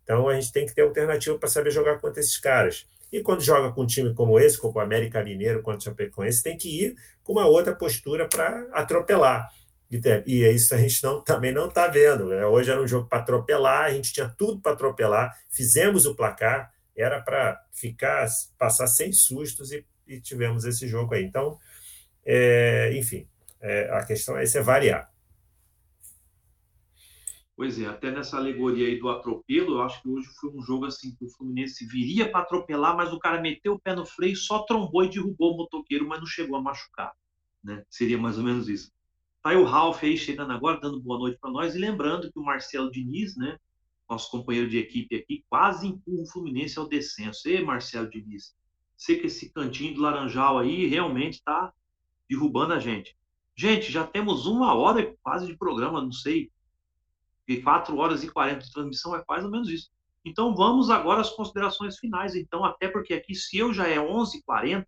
Então a gente tem que ter alternativa para saber jogar contra esses caras. E quando joga com um time como esse, como o América Mineiro, contra o Chapecoense, tem que ir com uma outra postura para atropelar. E é isso a gente não, também não está vendo. Né? Hoje era um jogo para atropelar, a gente tinha tudo para atropelar, fizemos o placar, era para ficar, passar sem sustos e e tivemos esse jogo aí. Então, é, enfim, é, a questão é, é variar. Pois é, até nessa alegoria aí do atropelo, eu acho que hoje foi um jogo assim que o Fluminense viria para atropelar, mas o cara meteu o pé no freio, só trombou e derrubou o motoqueiro, mas não chegou a machucar. Né? Seria mais ou menos isso. Tá aí o Ralf aí chegando agora, dando boa noite para nós, e lembrando que o Marcelo Diniz, né, nosso companheiro de equipe aqui, quase empurra o Fluminense ao descenso. E Marcelo Diniz, sei que esse cantinho do Laranjal aí realmente está derrubando a gente. Gente, já temos uma hora quase de programa, não sei, e quatro horas e quarenta de transmissão é mais ou menos isso. Então vamos agora às considerações finais. Então, até porque aqui, se eu já é 11h40,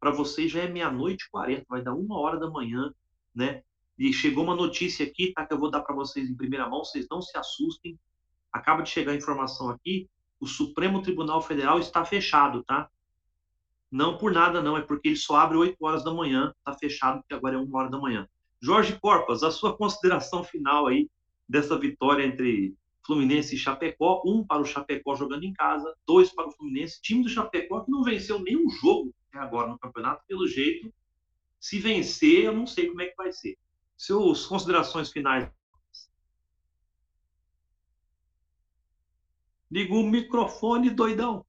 para vocês já é meia-noite e 40, vai dar uma hora da manhã, né? E chegou uma notícia aqui, tá? Que eu vou dar para vocês em primeira mão, vocês não se assustem. Acaba de chegar a informação aqui, o Supremo Tribunal Federal está fechado, tá? Não por nada, não, é porque ele só abre 8 horas da manhã, está fechado, porque agora é 1 hora da manhã. Jorge Corpas, a sua consideração final aí dessa vitória entre Fluminense e Chapecó, um para o Chapecó jogando em casa, dois para o Fluminense, time do Chapecó que não venceu nenhum jogo até agora no campeonato, pelo jeito, se vencer, eu não sei como é que vai ser. Suas considerações finais. Liga o microfone, doidão.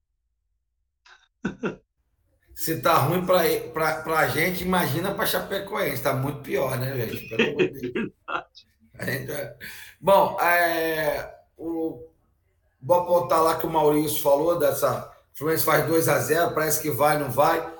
Se tá ruim para a gente, imagina para Chapecoense. Está muito pior, né, gente? Pelo amor de Deus. Gente... Bom, é... o... vou apontar lá que o Maurício falou dessa. O Fluminense faz 2 a 0 parece que vai, não vai.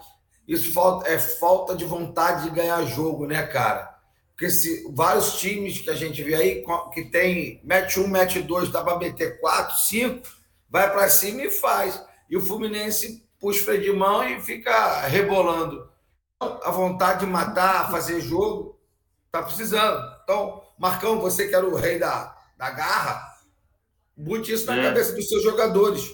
Isso é falta de vontade de ganhar jogo, né, cara? Porque se vários times que a gente vê aí, que tem mete um, mete dois, dá para meter quatro, cinco, vai para cima e faz. E o Fluminense puxa o freio de mão e fica rebolando. A vontade de matar, fazer jogo, tá precisando. Então, Marcão, você que era o rei da, da garra, bote isso na é. cabeça dos seus jogadores.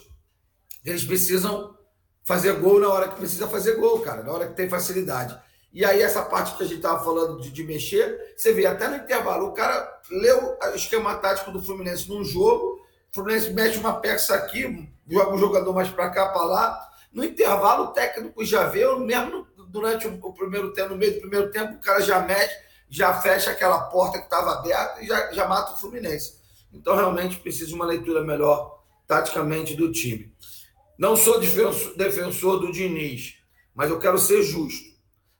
Eles precisam fazer gol na hora que precisa fazer gol, cara, na hora que tem facilidade. E aí, essa parte que a gente estava falando de, de, mexer, você vê até no intervalo, o cara leu o esquema tático do Fluminense num jogo, o Fluminense mete uma peça aqui, joga um jogador mais para cá, para lá, no intervalo, o técnico já vê, mesmo durante o primeiro tempo, no meio do primeiro tempo, o cara já mete, já fecha aquela porta que estava aberta e já, já mata o Fluminense. Então, realmente, precisa de uma leitura melhor, taticamente, do time. Não sou defensor, defensor do Diniz, mas eu quero ser justo.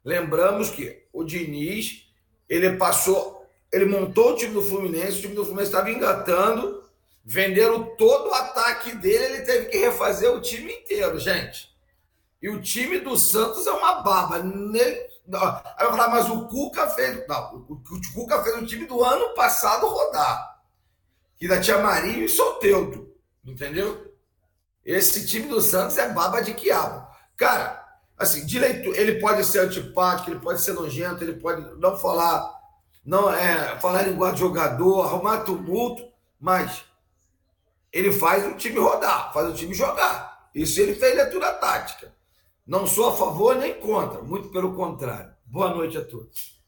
Lembramos que o Diniz ele passou, ele montou o time do Fluminense, o time do Fluminense estava engatando, venderam todo o ataque dele, ele teve que refazer o time inteiro, gente. E o time do Santos é uma baba. Nem, não, aí eu falar, mas o Cuca fez. Não, o, Cuca fez o time do ano passado rodar. Que ainda tinha Marinho e Soteudo. Entendeu? Esse time do Santos é baba de quiabo. Cara, assim, direito, ele pode ser antipático, ele pode ser nojento, ele pode não falar, não é, falar linguagem de jogador, arrumar tumulto, mas ele faz o time rodar, faz o time jogar. Isso ele fez leitura tática. Não sou a favor nem contra, muito pelo contrário. Boa noite a todos.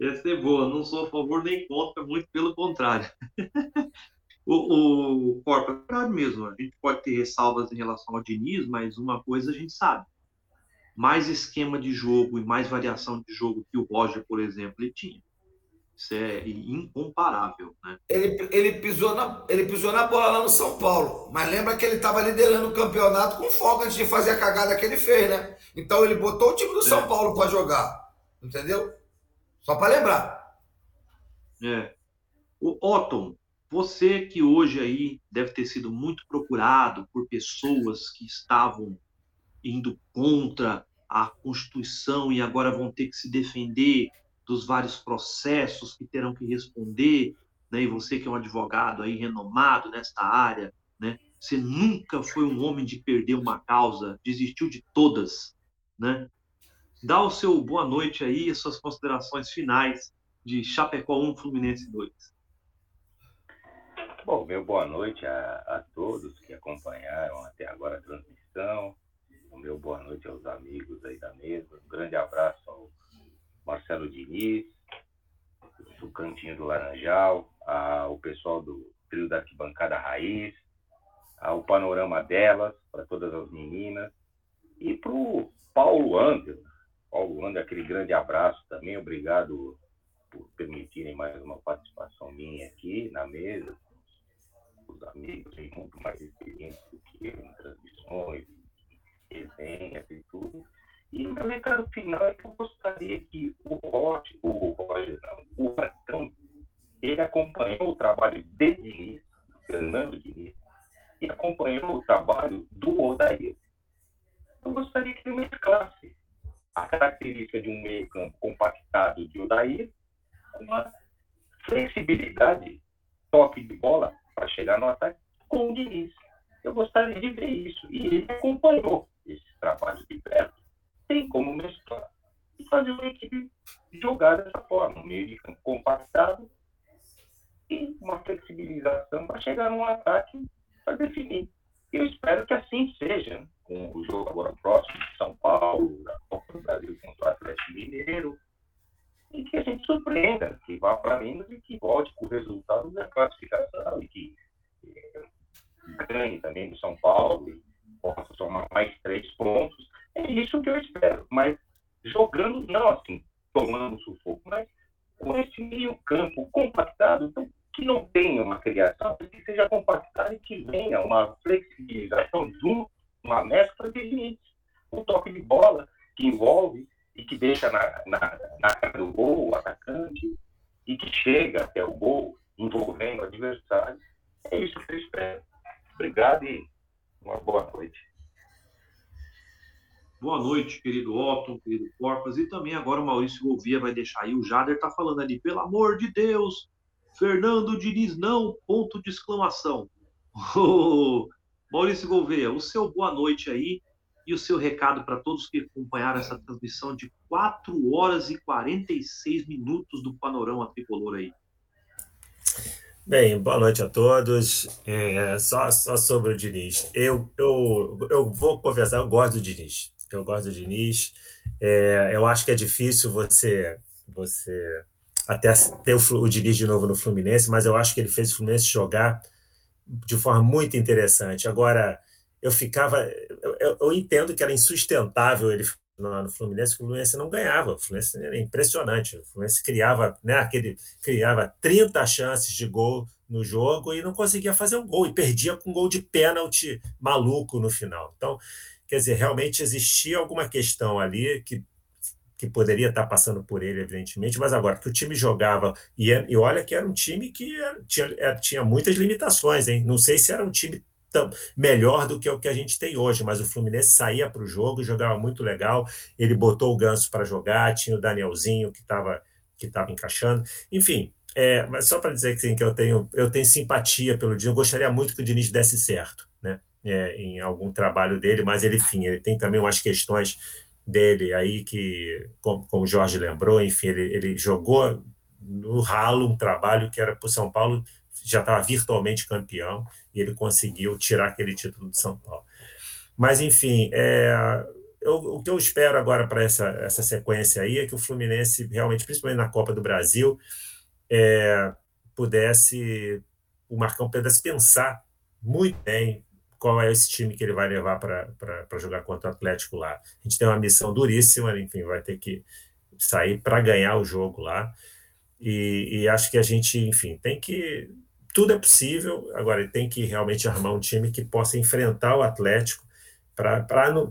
Essa é boa, não sou a favor nem contra, muito pelo contrário. o, o Corpo é verdade mesmo, a gente pode ter ressalvas em relação ao Diniz, mas uma coisa a gente sabe. Mais esquema de jogo e mais variação de jogo que o Roger, por exemplo, ele tinha. Isso é incomparável, né? Ele, ele, pisou na, ele pisou na bola lá no São Paulo. Mas lembra que ele estava liderando o campeonato com folga antes de fazer a cagada que ele fez, né? Então ele botou o time do é. São Paulo para jogar. Entendeu? Só para lembrar. É. O Otton, você que hoje aí deve ter sido muito procurado por pessoas que estavam indo contra a Constituição e agora vão ter que se defender dos vários processos que terão que responder, né? E você que é um advogado aí renomado nesta área, né? Você nunca foi um homem de perder uma causa, desistiu de todas, né? Dá o seu boa noite aí, as suas considerações finais de Chapecó 1, Fluminense 2. Bom, meu boa noite a, a todos que acompanharam até agora a transmissão. O meu boa noite aos amigos aí da mesa. Um grande abraço ao Marcelo Diniz, do Cantinho do Laranjal, ao pessoal do trio da Arquibancada Raiz, ao panorama delas, para todas as meninas, e para o Paulo Ander. Paulo Ander, aquele grande abraço também, obrigado por permitirem mais uma participação minha aqui na mesa, os amigos muito mais experientes do que eu em transmissões, resenhas e tudo. E meu recado final é que eu gostaria que o Roger, o Roger, não, o Arcão, ele acompanhou o trabalho de Diniz, Fernando Diniz, e acompanhou o trabalho do Odair. Eu gostaria que ele mesclasse a característica de um meio campo compactado de Odair com uma flexibilidade, toque de bola para chegar no ataque com o Diniz. Eu gostaria de ver isso. E ele acompanhou esse trabalho de perto tem como mesclar e fazer uma equipe jogar dessa forma, um meio de campo compactado e uma flexibilização para chegar num ataque para definir. Eu espero que assim seja, com o jogo agora próximo de São Paulo, da Copa do Brasil contra o Atlético Mineiro, e que a gente surpreenda, que vá para Minas e que volte com o resultado da classificação e que eh, ganhe também do São Paulo e possa somar mais três pontos é isso que eu espero. Mas jogando, não assim, tomando sufoco, mas com esse meio campo compactado, então, que não tenha uma criação, que seja compactado e que venha uma flexibilização de uma mescla de limites. Um toque de bola que envolve e que deixa na, na, na cara do gol o atacante e que chega até o gol envolvendo o adversário. É isso que eu espero. Obrigado e uma boa noite. Boa noite, querido Otton, querido Corpas, e também agora o Maurício Gouveia vai deixar aí, o Jader tá falando ali, pelo amor de Deus, Fernando Diniz não, ponto de exclamação. Maurício Gouveia, o seu boa noite aí e o seu recado para todos que acompanharam essa transmissão de 4 horas e 46 minutos do Panorama Tricolor aí. Bem, boa noite a todos. É, só, só sobre o Diniz. Eu, eu, eu vou confessar, eu gosto do Diniz eu gosto do Diniz. É, eu acho que é difícil você você até ter o, o Diniz de novo no Fluminense, mas eu acho que ele fez o Fluminense jogar de forma muito interessante. Agora, eu ficava. Eu, eu, entendo que era insustentável ele no, no Fluminense, o Fluminense não ganhava. O Fluminense era impressionante. O Fluminense criava, né, aquele, criava 30 chances de gol no jogo e não conseguia fazer um gol, e perdia com um gol de pênalti maluco no final. Então, Quer dizer, realmente existia alguma questão ali que que poderia estar passando por ele, evidentemente, mas agora que o time jogava, e, é, e olha que era um time que tinha, tinha muitas limitações, hein? Não sei se era um time tão, melhor do que o que a gente tem hoje, mas o Fluminense saía para o jogo, jogava muito legal, ele botou o Ganso para jogar, tinha o Danielzinho que estava que tava encaixando, enfim, é, mas só para dizer que, sim, que eu, tenho, eu tenho simpatia pelo Diniz, eu gostaria muito que o Diniz desse certo, né? É, em algum trabalho dele, mas ele, enfim, ele tem também umas questões dele aí que, como, como o Jorge lembrou, enfim, ele, ele jogou no ralo um trabalho que era para o São Paulo, já estava virtualmente campeão, e ele conseguiu tirar aquele título do São Paulo. Mas, enfim, é, eu, o que eu espero agora para essa, essa sequência aí é que o Fluminense, realmente, principalmente na Copa do Brasil, é, pudesse, o Marcão pudesse pensar muito bem qual é esse time que ele vai levar para jogar contra o Atlético lá. A gente tem uma missão duríssima, enfim, vai ter que sair para ganhar o jogo lá. E, e, acho que a gente, enfim, tem que. Tudo é possível, agora ele tem que realmente armar um time que possa enfrentar o Atlético para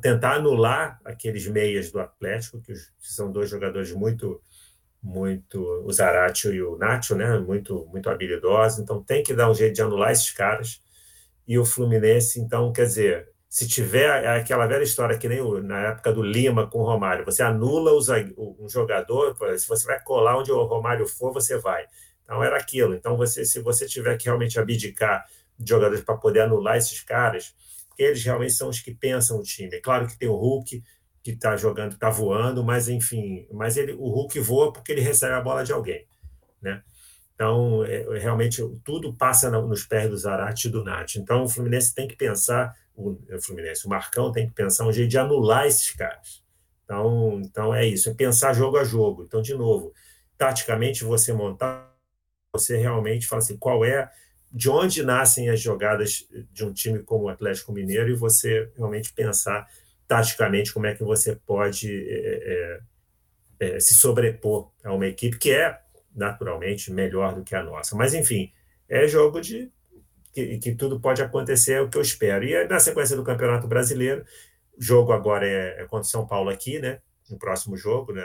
tentar anular aqueles meias do Atlético, que, que são dois jogadores muito muito o Zaratio e o Nacho, né? Muito muito habilidosos, então tem que dar um jeito de anular esses caras. E o Fluminense, então, quer dizer, se tiver aquela velha história que nem na época do Lima com o Romário, você anula um jogador, se você vai colar onde o Romário for, você vai. Então era aquilo. Então você, se você tiver que realmente abdicar de jogadores para poder anular esses caras, porque eles realmente são os que pensam o time. É claro que tem o Hulk, que está jogando, está voando, mas enfim, mas ele, o Hulk voa porque ele recebe a bola de alguém, né? Então, é, é realmente, tudo passa nos pés do Zarate e do Nath. Então, o Fluminense tem que pensar, o, o, Fluminense, o Marcão tem que pensar um jeito de anular esses caras. Então, então, é isso, é pensar jogo a jogo. Então, de novo, taticamente, você montar, você realmente fala assim, qual é, de onde nascem as jogadas de um time como o Atlético Mineiro e você realmente pensar taticamente como é que você pode é, é, é, se sobrepor a uma equipe que é naturalmente melhor do que a nossa. Mas enfim, é jogo de que, que tudo pode acontecer, é o que eu espero. E na sequência do Campeonato Brasileiro, o jogo agora é, é contra o São Paulo aqui, né? No próximo jogo, né?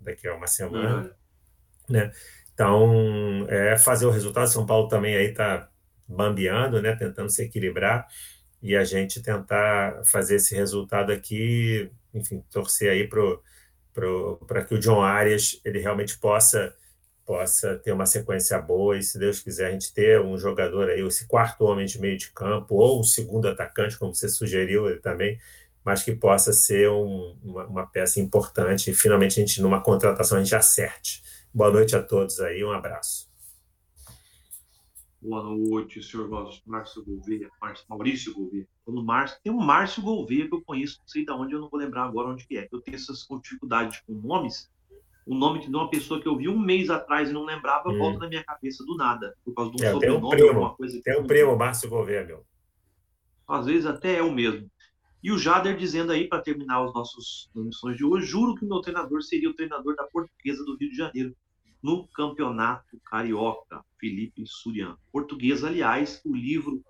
Daqui a uma semana, uhum. né? Então, é fazer o resultado. São Paulo também aí está bambeando, né? Tentando se equilibrar e a gente tentar fazer esse resultado aqui, enfim, torcer aí para que o John Arias ele realmente possa possa ter uma sequência boa e, se Deus quiser, a gente ter um jogador aí, esse quarto homem de meio de campo, ou um segundo atacante, como você sugeriu ele também, mas que possa ser um, uma, uma, peça importante e finalmente a gente, numa contratação, a gente acerte. Boa noite a todos aí, um abraço. Boa noite, senhor Márcio Gouveia, Maurício Gouveia. Quando Márcio, tem um Márcio Gouveia que eu conheço, não sei de onde, eu não vou lembrar agora onde que é. Eu tenho essas dificuldades com nomes. O nome de uma pessoa que eu vi um mês atrás e não lembrava, hum. volta na minha cabeça do nada, por causa de um é, sobrenome, um primo, coisa. Tem um primo, Márcio Gouveia, meu. Às vezes até é o mesmo. E o Jader dizendo aí, para terminar os nossos missões de hoje, juro que o meu treinador seria o treinador da Portuguesa do Rio de Janeiro no Campeonato Carioca, Felipe Surian. Português, aliás, o livro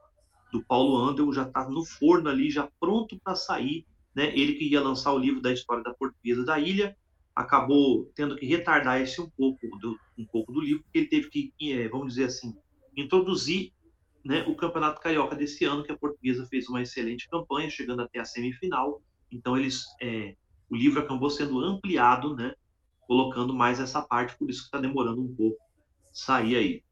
do Paulo Andel já está no forno ali, já pronto para sair. Né? Ele que ia lançar o livro da história da Portuguesa da Ilha, acabou tendo que retardar esse um pouco do, um pouco do livro, porque ele teve que, é, vamos dizer assim, introduzir né, o Campeonato Carioca desse ano, que a Portuguesa fez uma excelente campanha, chegando até a semifinal. Então eles, é, o livro acabou sendo ampliado, né, colocando mais essa parte, por isso que está demorando um pouco sair aí.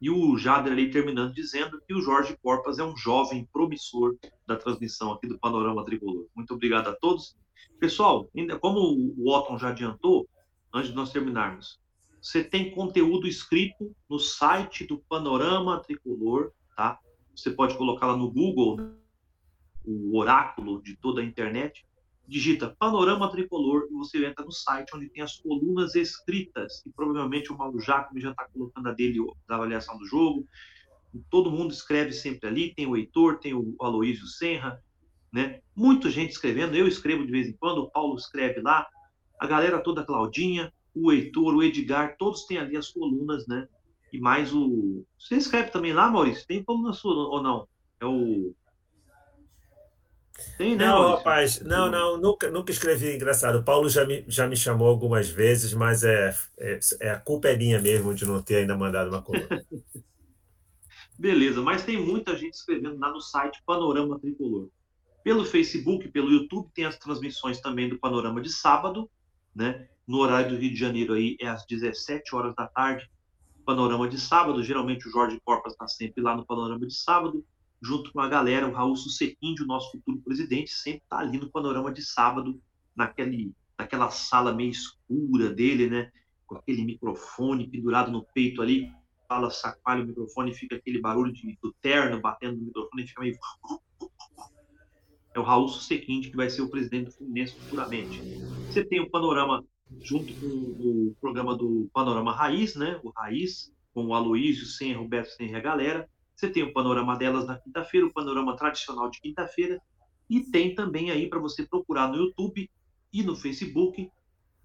E o Jader ali terminando dizendo que o Jorge Porpas é um jovem promissor da transmissão aqui do Panorama Tricolor. Muito obrigado a todos. Pessoal, como o Otton já adiantou, antes de nós terminarmos, você tem conteúdo escrito no site do Panorama Tricolor, tá? Você pode colocar lá no Google, o oráculo de toda a internet, digita Panorama Tricolor e você entra no site onde tem as colunas escritas, e provavelmente o Mauro Jacome já está colocando a dele da avaliação do jogo. Todo mundo escreve sempre ali, tem o Heitor, tem o Aloísio Senra, né? Muita gente escrevendo, eu escrevo de vez em quando, o Paulo escreve lá, a galera toda, a Claudinha, o Heitor, o Edgar, todos têm ali as colunas, né? E mais o. Você escreve também lá, Maurício? Tem coluna sua ou não? É o Né? Não, Maurício? rapaz, não, não, nunca, nunca escrevi engraçado. O Paulo já me, já me chamou algumas vezes, mas é, é, é a culpa é minha mesmo de não ter ainda mandado uma coluna. Beleza, mas tem muita gente escrevendo lá no site Panorama Tricolor. Pelo Facebook, pelo YouTube, tem as transmissões também do Panorama de sábado, né? No horário do Rio de Janeiro aí é às 17 horas da tarde. Panorama de sábado, geralmente o Jorge Corpas está sempre lá no Panorama de sábado, junto com a galera, o Raul Susequinde, o nosso futuro presidente, sempre está ali no Panorama de sábado, naquele, naquela sala meio escura dele, né? Com aquele microfone pendurado no peito ali, fala, sacoalha o microfone, fica aquele barulho de, do terno batendo no microfone, fica meio. É o Raul Susequinde que vai ser o presidente do Fluminense futuramente. Você tem o panorama junto com o programa do Panorama Raiz, né? O Raiz, com o Aloísio, sem Roberto, sem a galera. Você tem o panorama delas na quinta-feira, o panorama tradicional de quinta-feira. E tem também aí para você procurar no YouTube e no Facebook.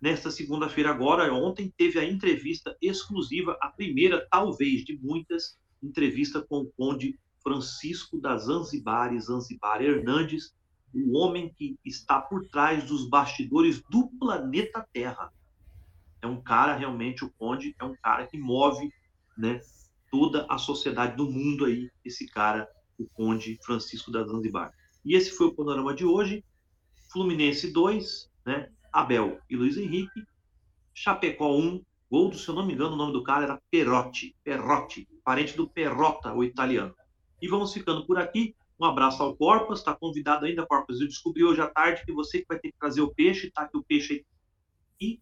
Nesta segunda-feira, agora, ontem, teve a entrevista exclusiva, a primeira, talvez, de muitas, entrevista com o Conde Francisco da Zanzibar, Zanzibar Hernandes, o homem que está por trás dos bastidores do planeta Terra. É um cara, realmente, o Conde é um cara que move né, toda a sociedade do mundo aí, esse cara, o Conde Francisco da Zanzibar. E esse foi o panorama de hoje. Fluminense 2, né? Abel e Luiz Henrique. Chapecó 1, gol do, se eu não me engano, o nome do cara era Perotti, Perotti, parente do Perrota, o italiano. E vamos ficando por aqui. Um abraço ao Corpus, está convidado ainda, Corpus. Eu descobri hoje à tarde que você que vai ter que trazer o peixe, tá aqui o peixe aí. E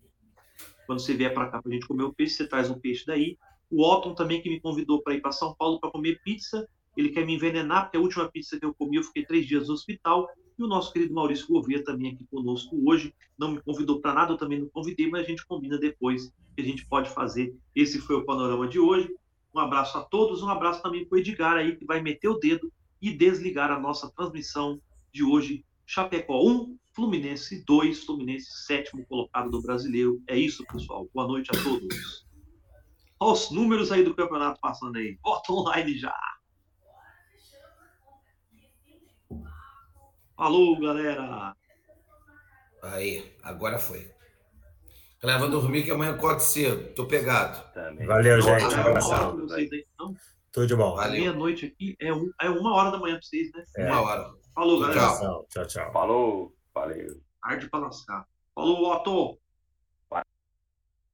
quando você vier para cá para a gente comer o peixe, você traz um peixe daí. O Otton também que me convidou para ir para São Paulo para comer pizza. Ele quer me envenenar, porque a última pizza que eu comi, eu fiquei três dias no hospital. E o nosso querido Maurício Gouveia também aqui conosco hoje. Não me convidou para nada, eu também não convidei, mas a gente combina depois que a gente pode fazer. Esse foi o panorama de hoje. Um abraço a todos, um abraço também para o Edgar aí, que vai meter o dedo e desligar a nossa transmissão de hoje. Chapecó 1, Fluminense 2, Fluminense sétimo colocado do brasileiro. É isso, pessoal. Boa noite a todos. Olha os números aí do campeonato passando aí. Bota online já. Falou, galera. Aí, agora foi. Galera, vou dormir que amanhã acordo cedo. Tô pegado. Também. Valeu, gente. Aí, então. Tudo de bom. Valeu. Meia-noite aqui é, um, é uma hora da manhã pra vocês, né? É. Uma hora. Falou, galera. Tchau. Tchau, tchau, tchau. Falou, valeu. Tarde pra lascar. Falou, Otto.